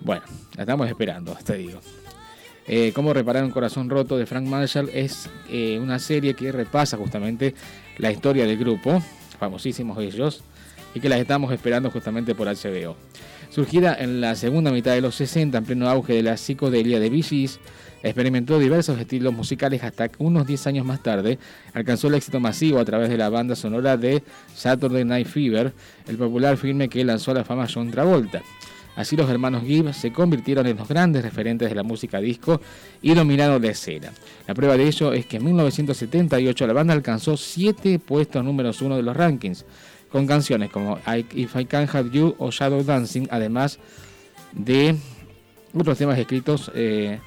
Bueno, la estamos esperando, te digo. Eh, Cómo reparar un corazón roto de Frank Marshall es eh, una serie que repasa justamente la historia del grupo, famosísimos ellos, y que las estamos esperando justamente por HBO. Surgida en la segunda mitad de los 60, en pleno auge de la psicodelia de Gees, Experimentó diversos estilos musicales hasta que unos 10 años más tarde alcanzó el éxito masivo a través de la banda sonora de Saturday Night Fever, el popular filme que lanzó a la fama John Travolta. Así los hermanos Gibb se convirtieron en los grandes referentes de la música disco y dominaron la escena. La prueba de ello es que en 1978 la banda alcanzó 7 puestos números 1 de los rankings, con canciones como I- If I Can Have You o Shadow Dancing, además de otros temas escritos eh,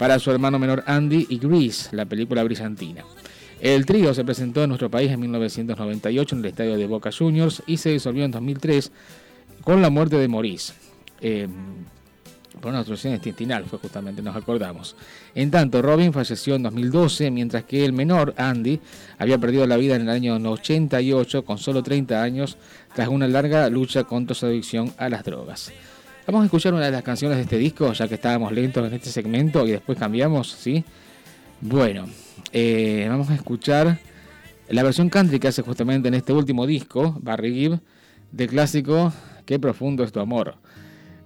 para su hermano menor Andy y Grease, la película brillantina. El trío se presentó en nuestro país en 1998 en el estadio de Boca Juniors y se disolvió en 2003 con la muerte de Maurice. Eh, por una obstrucción intestinal fue justamente, nos acordamos. En tanto, Robin falleció en 2012, mientras que el menor, Andy, había perdido la vida en el año 88 con solo 30 años tras una larga lucha contra su adicción a las drogas. Vamos a escuchar una de las canciones de este disco, ya que estábamos lentos en este segmento y después cambiamos, ¿sí? Bueno, eh, vamos a escuchar la versión country que hace justamente en este último disco, Barry Gibb, del clásico Qué profundo es tu amor,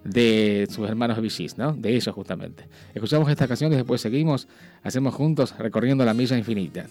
de sus hermanos VGs, ¿no? De ellos justamente. Escuchamos estas canciones, después seguimos, hacemos juntos recorriendo la milla infinita.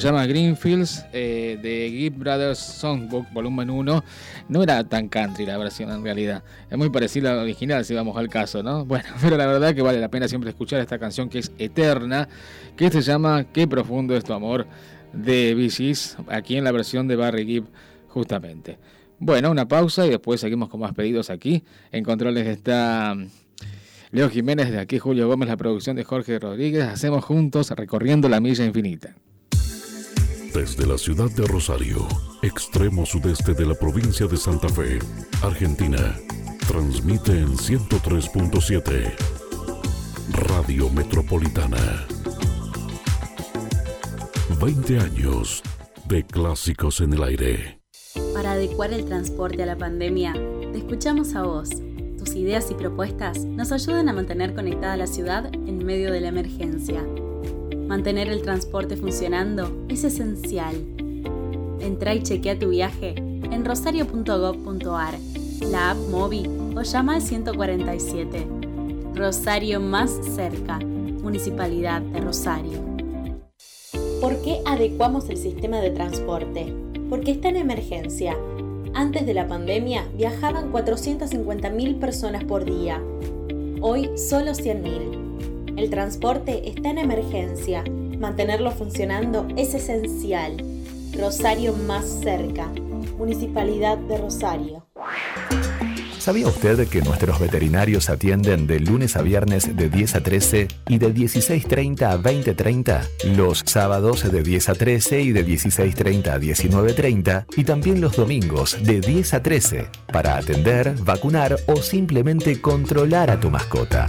Se llama Greenfields eh, de Gibb Brothers Songbook Volumen 1. No era tan country la versión en realidad. Es muy parecida a la original si vamos al caso, ¿no? (laughs) Bueno, pero la verdad que vale la pena siempre escuchar esta canción que es eterna, que se llama Qué profundo es tu amor de Gees, aquí en la versión de Barry Gibb justamente. Bueno, una pausa y después seguimos con más pedidos aquí. En controles está Leo Jiménez, de aquí Julio Gómez, la producción de Jorge Rodríguez. Hacemos juntos recorriendo la milla infinita. Desde la ciudad de Rosario, extremo sudeste de la provincia de Santa Fe, Argentina, transmite en 103.7 Radio Metropolitana. 20 años de clásicos en el aire. Para adecuar el transporte a la pandemia, te escuchamos a vos. Tus ideas y propuestas nos ayudan a mantener conectada la ciudad en medio de la emergencia. Mantener el transporte funcionando es esencial. Entra y chequea tu viaje en rosario.gov.ar, la app móvil o llama al 147. Rosario más cerca, Municipalidad de Rosario. ¿Por qué adecuamos el sistema de transporte? Porque está en emergencia. Antes de la pandemia viajaban 450.000 personas por día. Hoy solo 100.000. El transporte está en emergencia. Mantenerlo funcionando es esencial. Rosario más cerca. Municipalidad de Rosario. ¿Sabía usted que nuestros veterinarios atienden de lunes a viernes de 10 a 13 y de 16.30 a 20.30? Los sábados de 10 a 13 y de 16.30 a 19.30 y también los domingos de 10 a 13 para atender, vacunar o simplemente controlar a tu mascota.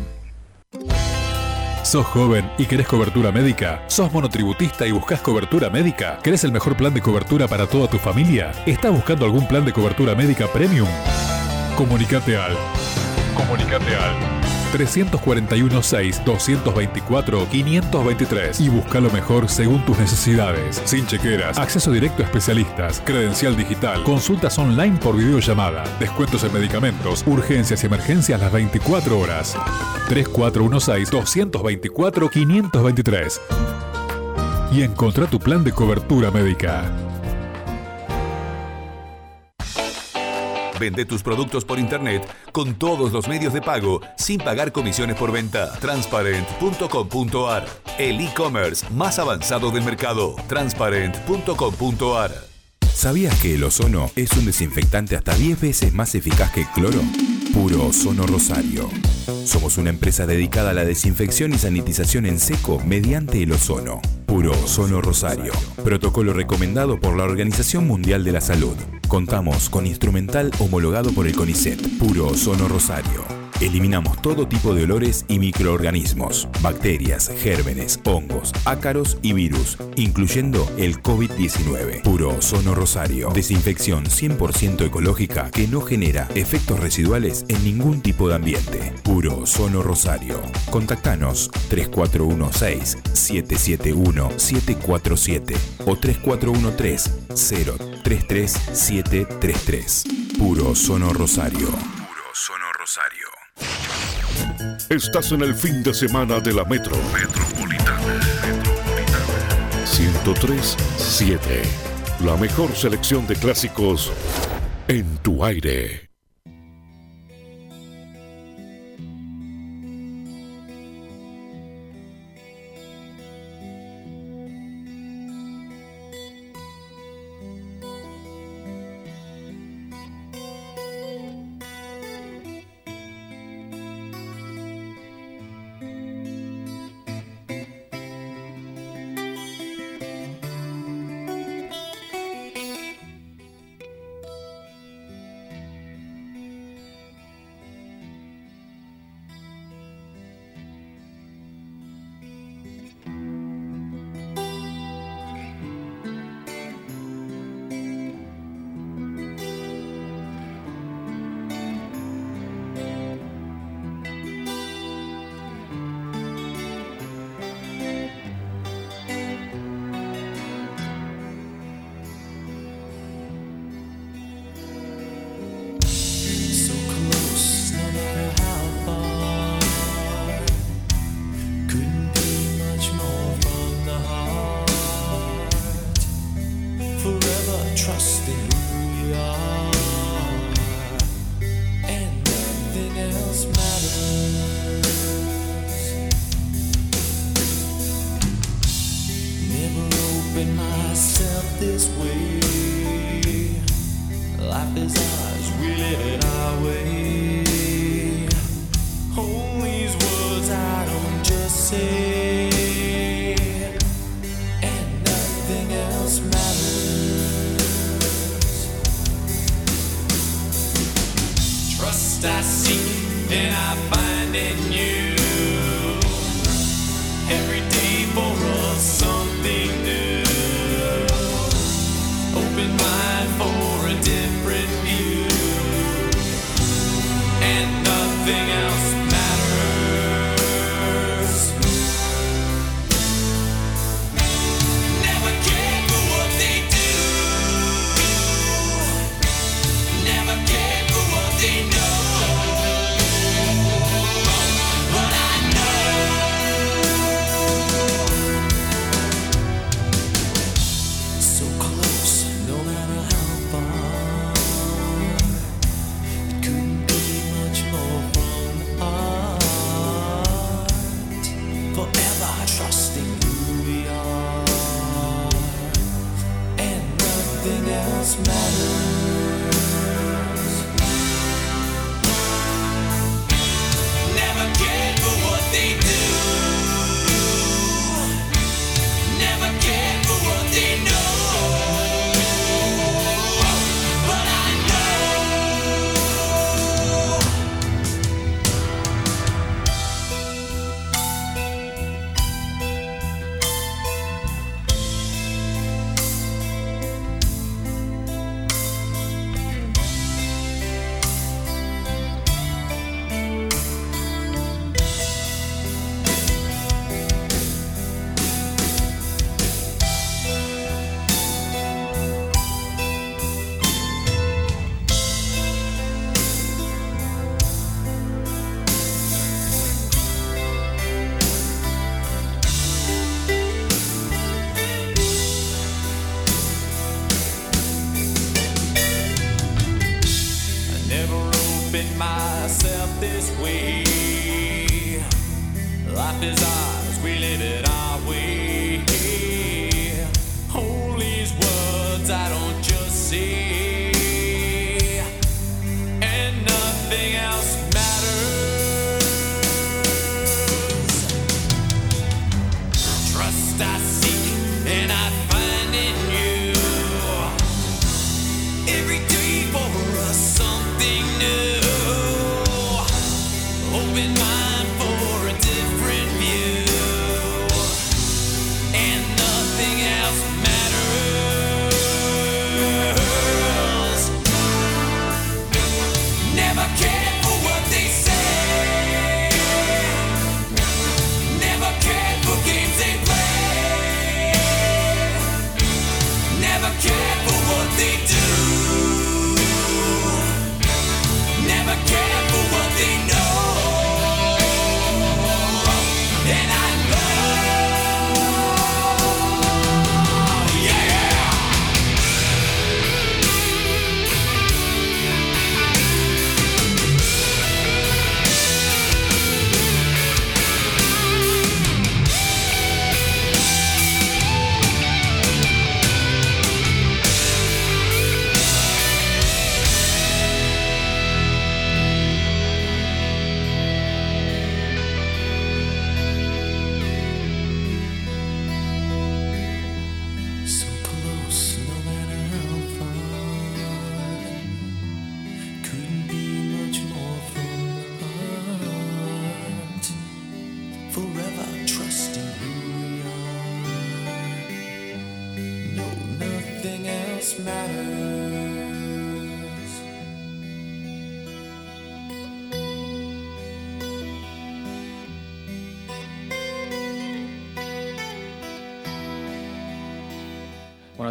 ¿Sos joven y querés cobertura médica? ¿Sos monotributista y buscas cobertura médica? ¿Querés el mejor plan de cobertura para toda tu familia? ¿Estás buscando algún plan de cobertura médica premium? Comunicate al. Comunicate al 341 6 224 523 y busca lo mejor según tus necesidades. Sin chequeras, acceso directo a especialistas, credencial digital, consultas online por videollamada, descuentos en medicamentos, urgencias y emergencias las 24 horas. 3416 224 523 y encontrá tu plan de cobertura médica. Vende tus productos por internet con todos los medios de pago sin pagar comisiones por venta. Transparent.com.ar El e-commerce más avanzado del mercado. Transparent.com.ar ¿Sabías que el ozono es un desinfectante hasta 10 veces más eficaz que el cloro? Puro Ozono Rosario. Somos una empresa dedicada a la desinfección y sanitización en seco mediante el ozono. Puro Ozono Rosario. Protocolo recomendado por la Organización Mundial de la Salud. Contamos con instrumental homologado por el CONICET. Puro Ozono Rosario. Eliminamos todo tipo de olores y microorganismos, bacterias, gérmenes, hongos, ácaros y virus, incluyendo el COVID-19. Puro Ozono Rosario. Desinfección 100% ecológica que no genera efectos residuales en ningún tipo de ambiente. Puro Ozono Rosario. Contactanos 3416-771-747 o 3413-033733. Puro Ozono Rosario. Puro Ozono Rosario. Estás en el fin de semana de la Metro. Metropolitana. 103.7. La mejor selección de clásicos en tu aire.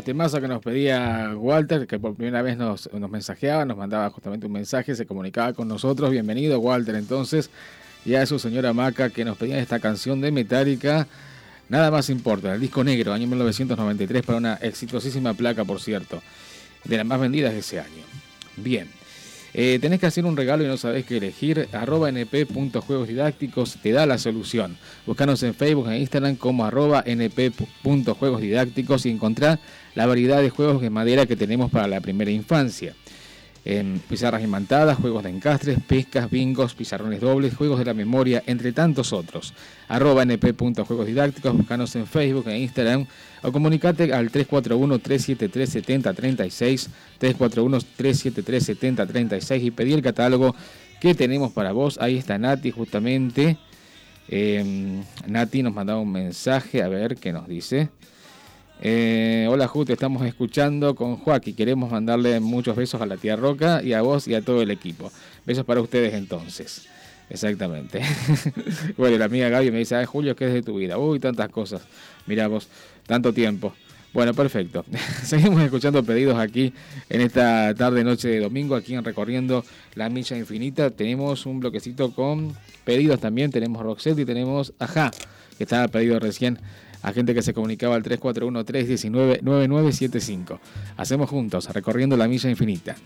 Bueno, temazo que nos pedía Walter, que por primera vez nos, nos mensajeaba, nos mandaba justamente un mensaje, se comunicaba con nosotros. Bienvenido, Walter, entonces, y a su señora Maca, que nos pedían esta canción de Metallica. Nada más importa, el disco negro, año 1993, para una exitosísima placa, por cierto, de las más vendidas de ese año. Bien. Eh, tenés que hacer un regalo y no sabés qué elegir. Arroba np.juegos didácticos te da la solución. Buscanos en Facebook e Instagram como arroba np.juegos didácticos y encontrar la variedad de juegos de madera que tenemos para la primera infancia. Pizarras imantadas, juegos de encastres, pescas, bingos, pizarrones dobles, juegos de la memoria, entre tantos otros. Arroba didácticos, buscanos en Facebook e Instagram o comunicate al 341-373-7036, 341-373-7036 y pedí el catálogo que tenemos para vos. Ahí está Nati justamente. Eh, Nati nos mandaba un mensaje, a ver qué nos dice. Eh, hola Ju, te estamos escuchando con Joaquín. Queremos mandarle muchos besos a la tía Roca y a vos y a todo el equipo. Besos para ustedes entonces. Exactamente. (laughs) bueno, la amiga Gaby me dice, ay Julio, ¿qué es de tu vida? Uy, tantas cosas. Mirá vos, tanto tiempo. Bueno, perfecto. (laughs) Seguimos escuchando pedidos aquí en esta tarde, noche de domingo, aquí en Recorriendo la Milla Infinita. Tenemos un bloquecito con pedidos también. Tenemos Roxette y tenemos Ajá, que estaba pedido recién a gente que se comunicaba al 341-319-9975. Hacemos juntos, Recorriendo la Milla Infinita.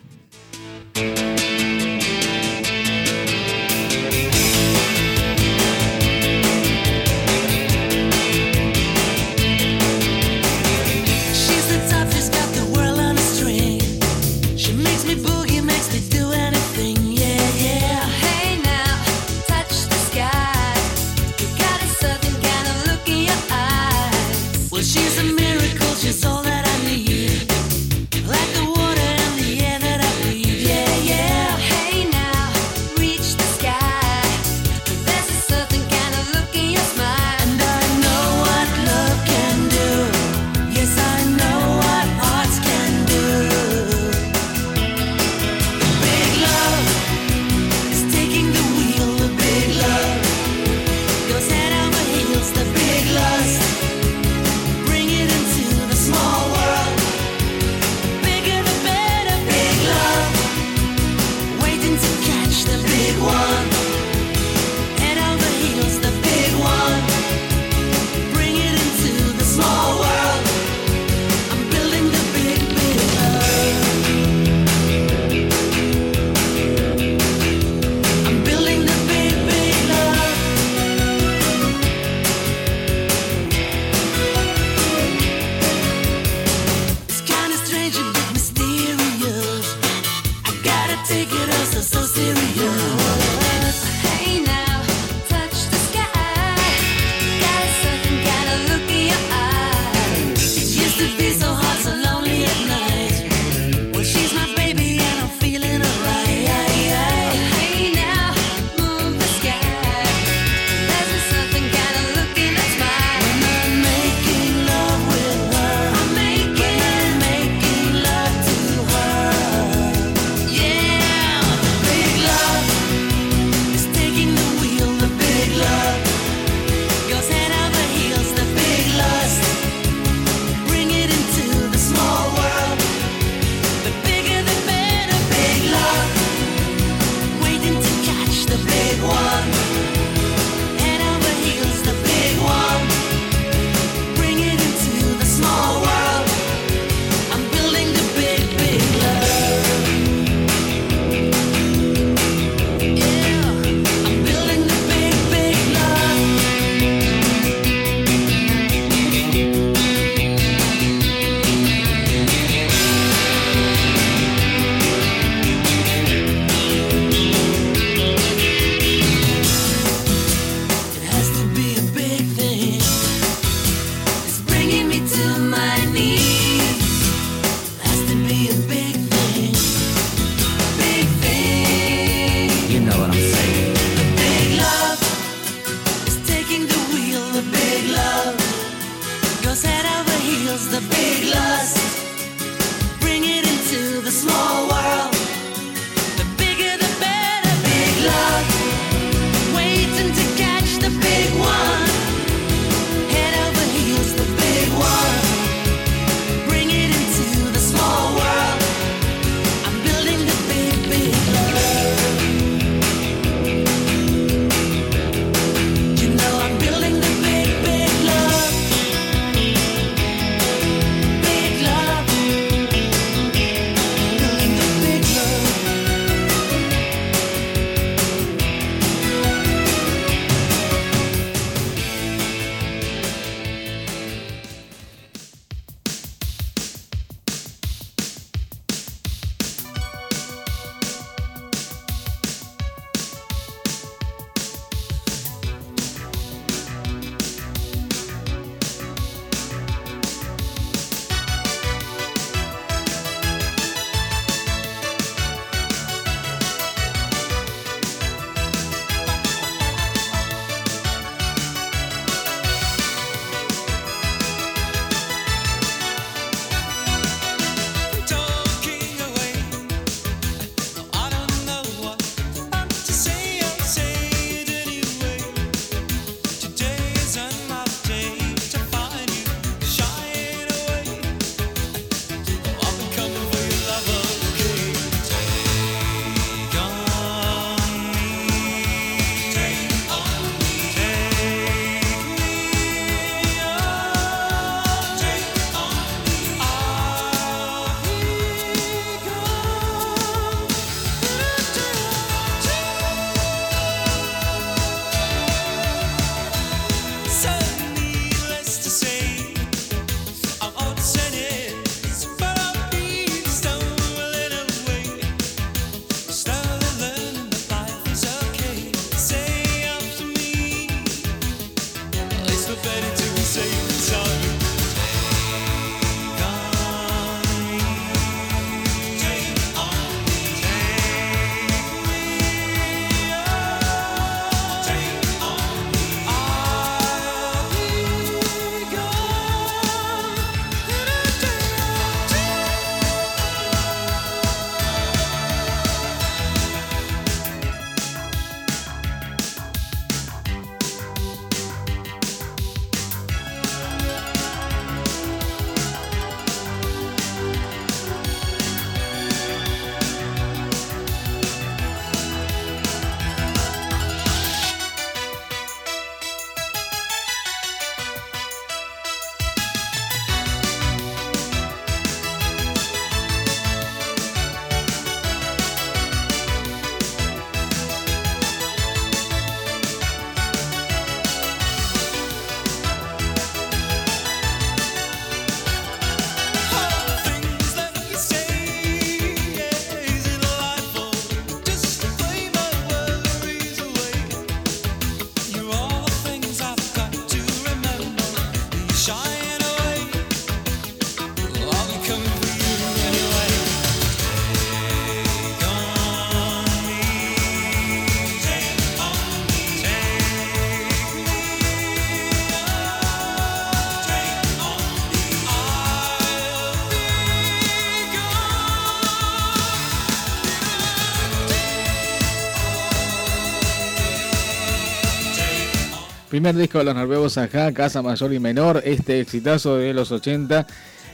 Primer disco de los noruegos acá, Casa Mayor y Menor, este exitazo de los 80.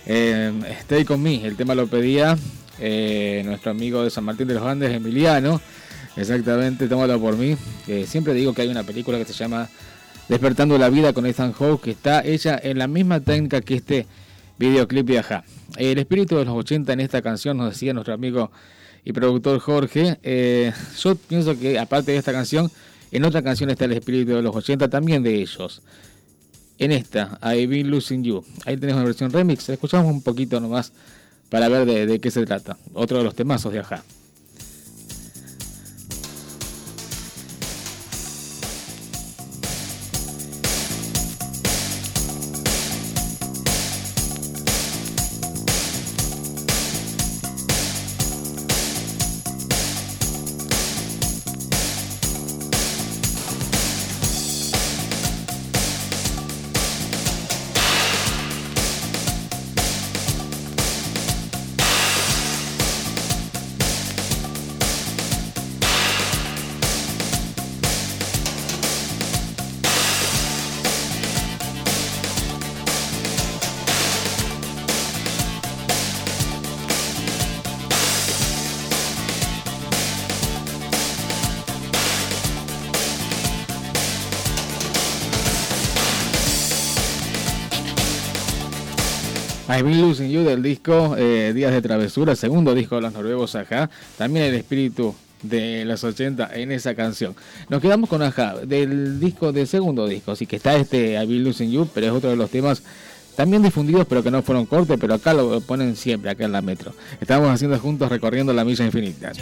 eh, Stay con me, el tema lo pedía eh, nuestro amigo de San Martín de los Andes, Emiliano. Exactamente, tómalo por mí. Siempre digo que hay una película que se llama Despertando la Vida con Ethan Hawke, que está hecha en la misma técnica que este videoclip de Ajá. El espíritu de los 80 en esta canción nos decía nuestro amigo y productor Jorge. Eh, yo pienso que aparte de esta canción, en otra canción está el espíritu de los 80 también de ellos. En esta, I've Been Losing You. Ahí tenemos una versión remix. Escuchamos un poquito nomás para ver de, qué se trata. Otro de los temazos de Ajá. Del disco eh, Días de Travesura, segundo disco de los noruegos Ajá. También el espíritu de los 80 en esa canción. Nos quedamos con Ajá, del disco, del segundo disco. Así que está este I've Been Losing You, pero es otro de los temas también difundidos, pero que no fueron cortes, pero acá lo ponen siempre, acá en la metro. Estamos haciendo juntos recorriendo la milla infinita.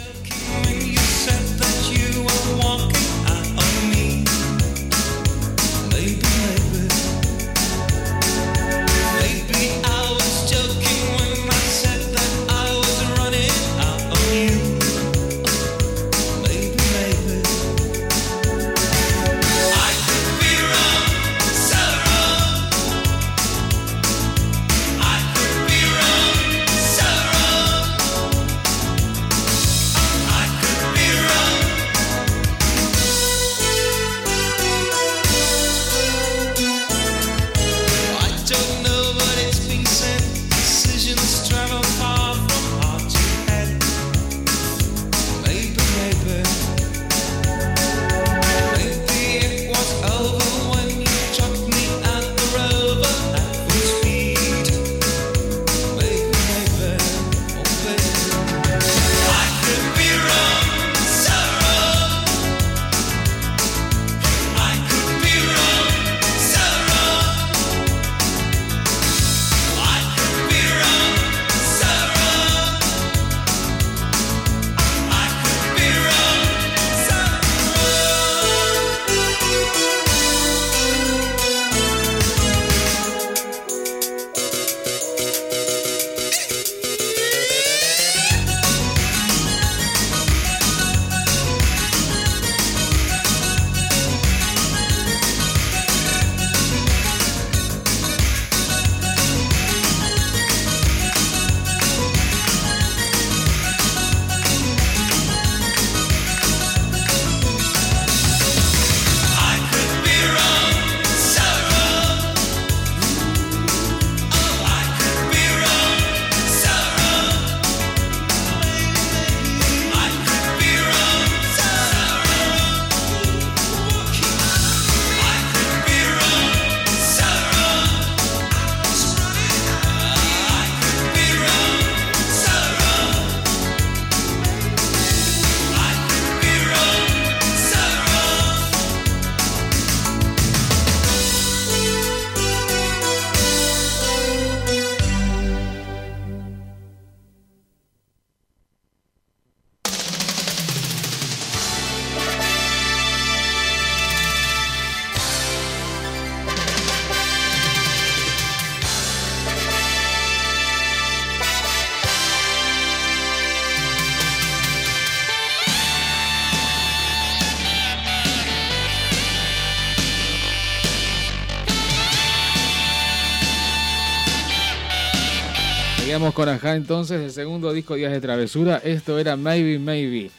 Seguimos con Ajá entonces, el segundo disco Días de Travesura. Esto era Maybe Maybe,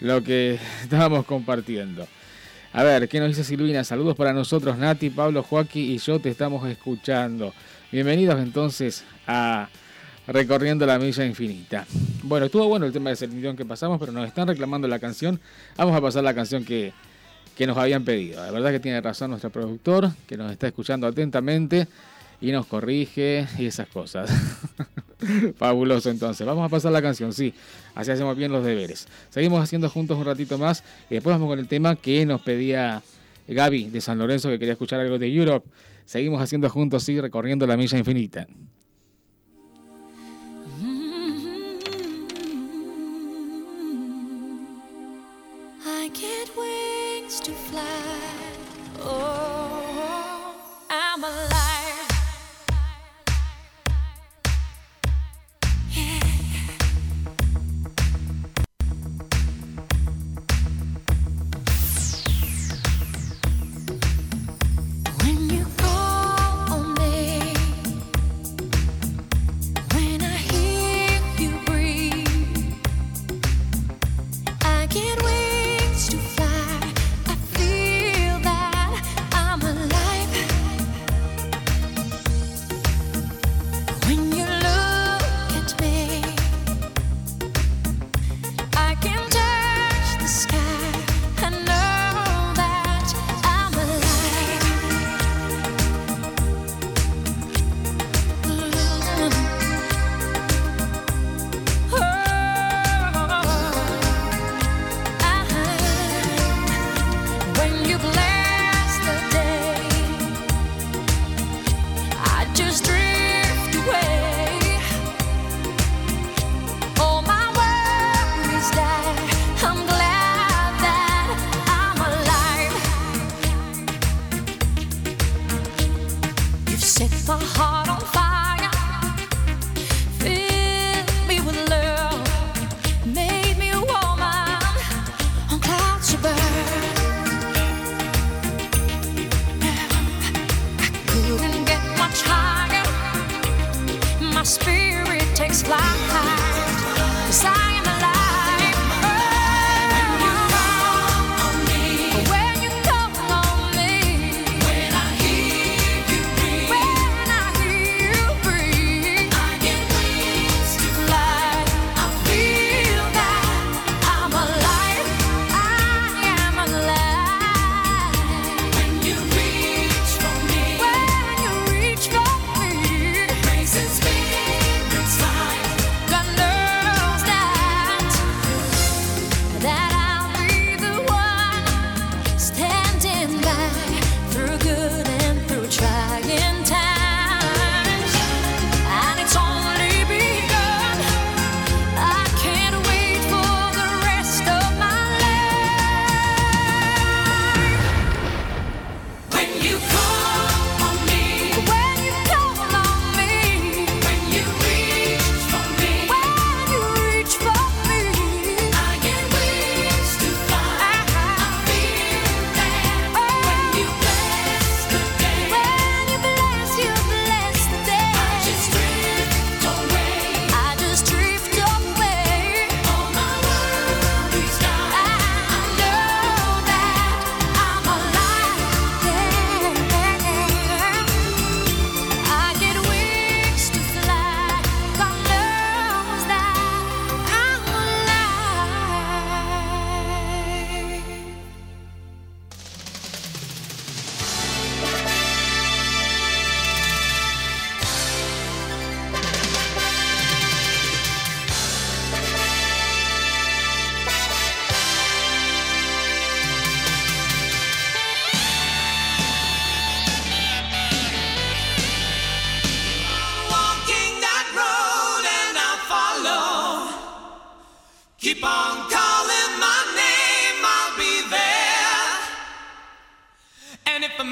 lo que (laughs) estábamos compartiendo. A ver, ¿qué nos dice Silvina? Saludos para nosotros, Nati, Pablo, Joaquín y yo te estamos escuchando. Bienvenidos entonces a Recorriendo la Milla Infinita. Bueno, estuvo bueno el tema de Celine que pasamos, pero nos están reclamando la canción. Vamos a pasar la canción que, que nos habían pedido. La verdad que tiene razón nuestro productor, que nos está escuchando atentamente y nos corrige y esas cosas. (laughs) (laughs) Fabuloso entonces. Vamos a pasar la canción, sí. Así hacemos bien los deberes. Seguimos haciendo juntos un ratito más y después vamos con el tema que nos pedía Gaby de San Lorenzo que quería escuchar algo de Europe. Seguimos haciendo juntos, sí, recorriendo la milla infinita. Get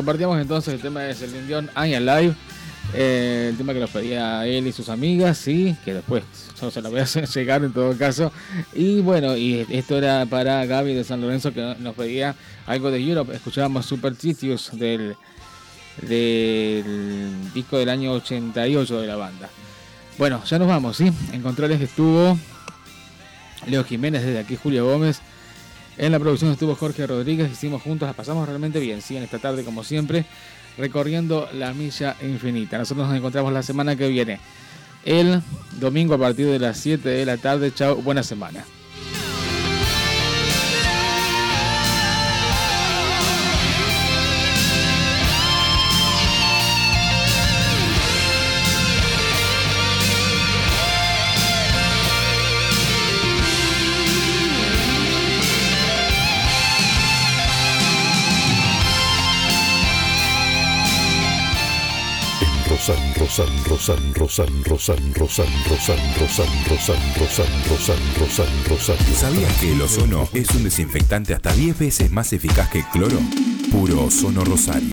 compartíamos entonces el tema de Celine Dion, I'm Alive. eh, el tema que nos pedía él y sus amigas, sí, que después yo se la voy a hacer (laughs) llegar en todo caso. Y bueno, y esto era para Gaby de San Lorenzo que nos pedía algo de Europe. Escuchábamos Superstitious del, del disco del año 88 de la banda. Bueno, ya nos vamos, ¿sí? En estuvo Leo Jiménez, desde aquí Julio Gómez. En la producción estuvo Jorge Rodríguez, hicimos juntos, la pasamos realmente bien, sí, esta tarde como siempre, recorriendo la milla infinita. Nosotros nos encontramos la semana que viene, el domingo a partir de las 7 de la tarde. Chao, buena semana. Rosan, Rosan, Rosan, Rosan, Rosan, Rosan, Rosan, Rosan, Rosan, Rosan, Rosan, Rosan, Rosan. ¿Sabías que el ozono es un desinfectante hasta 10 veces más eficaz que el cloro? Puro Ozono Rosario.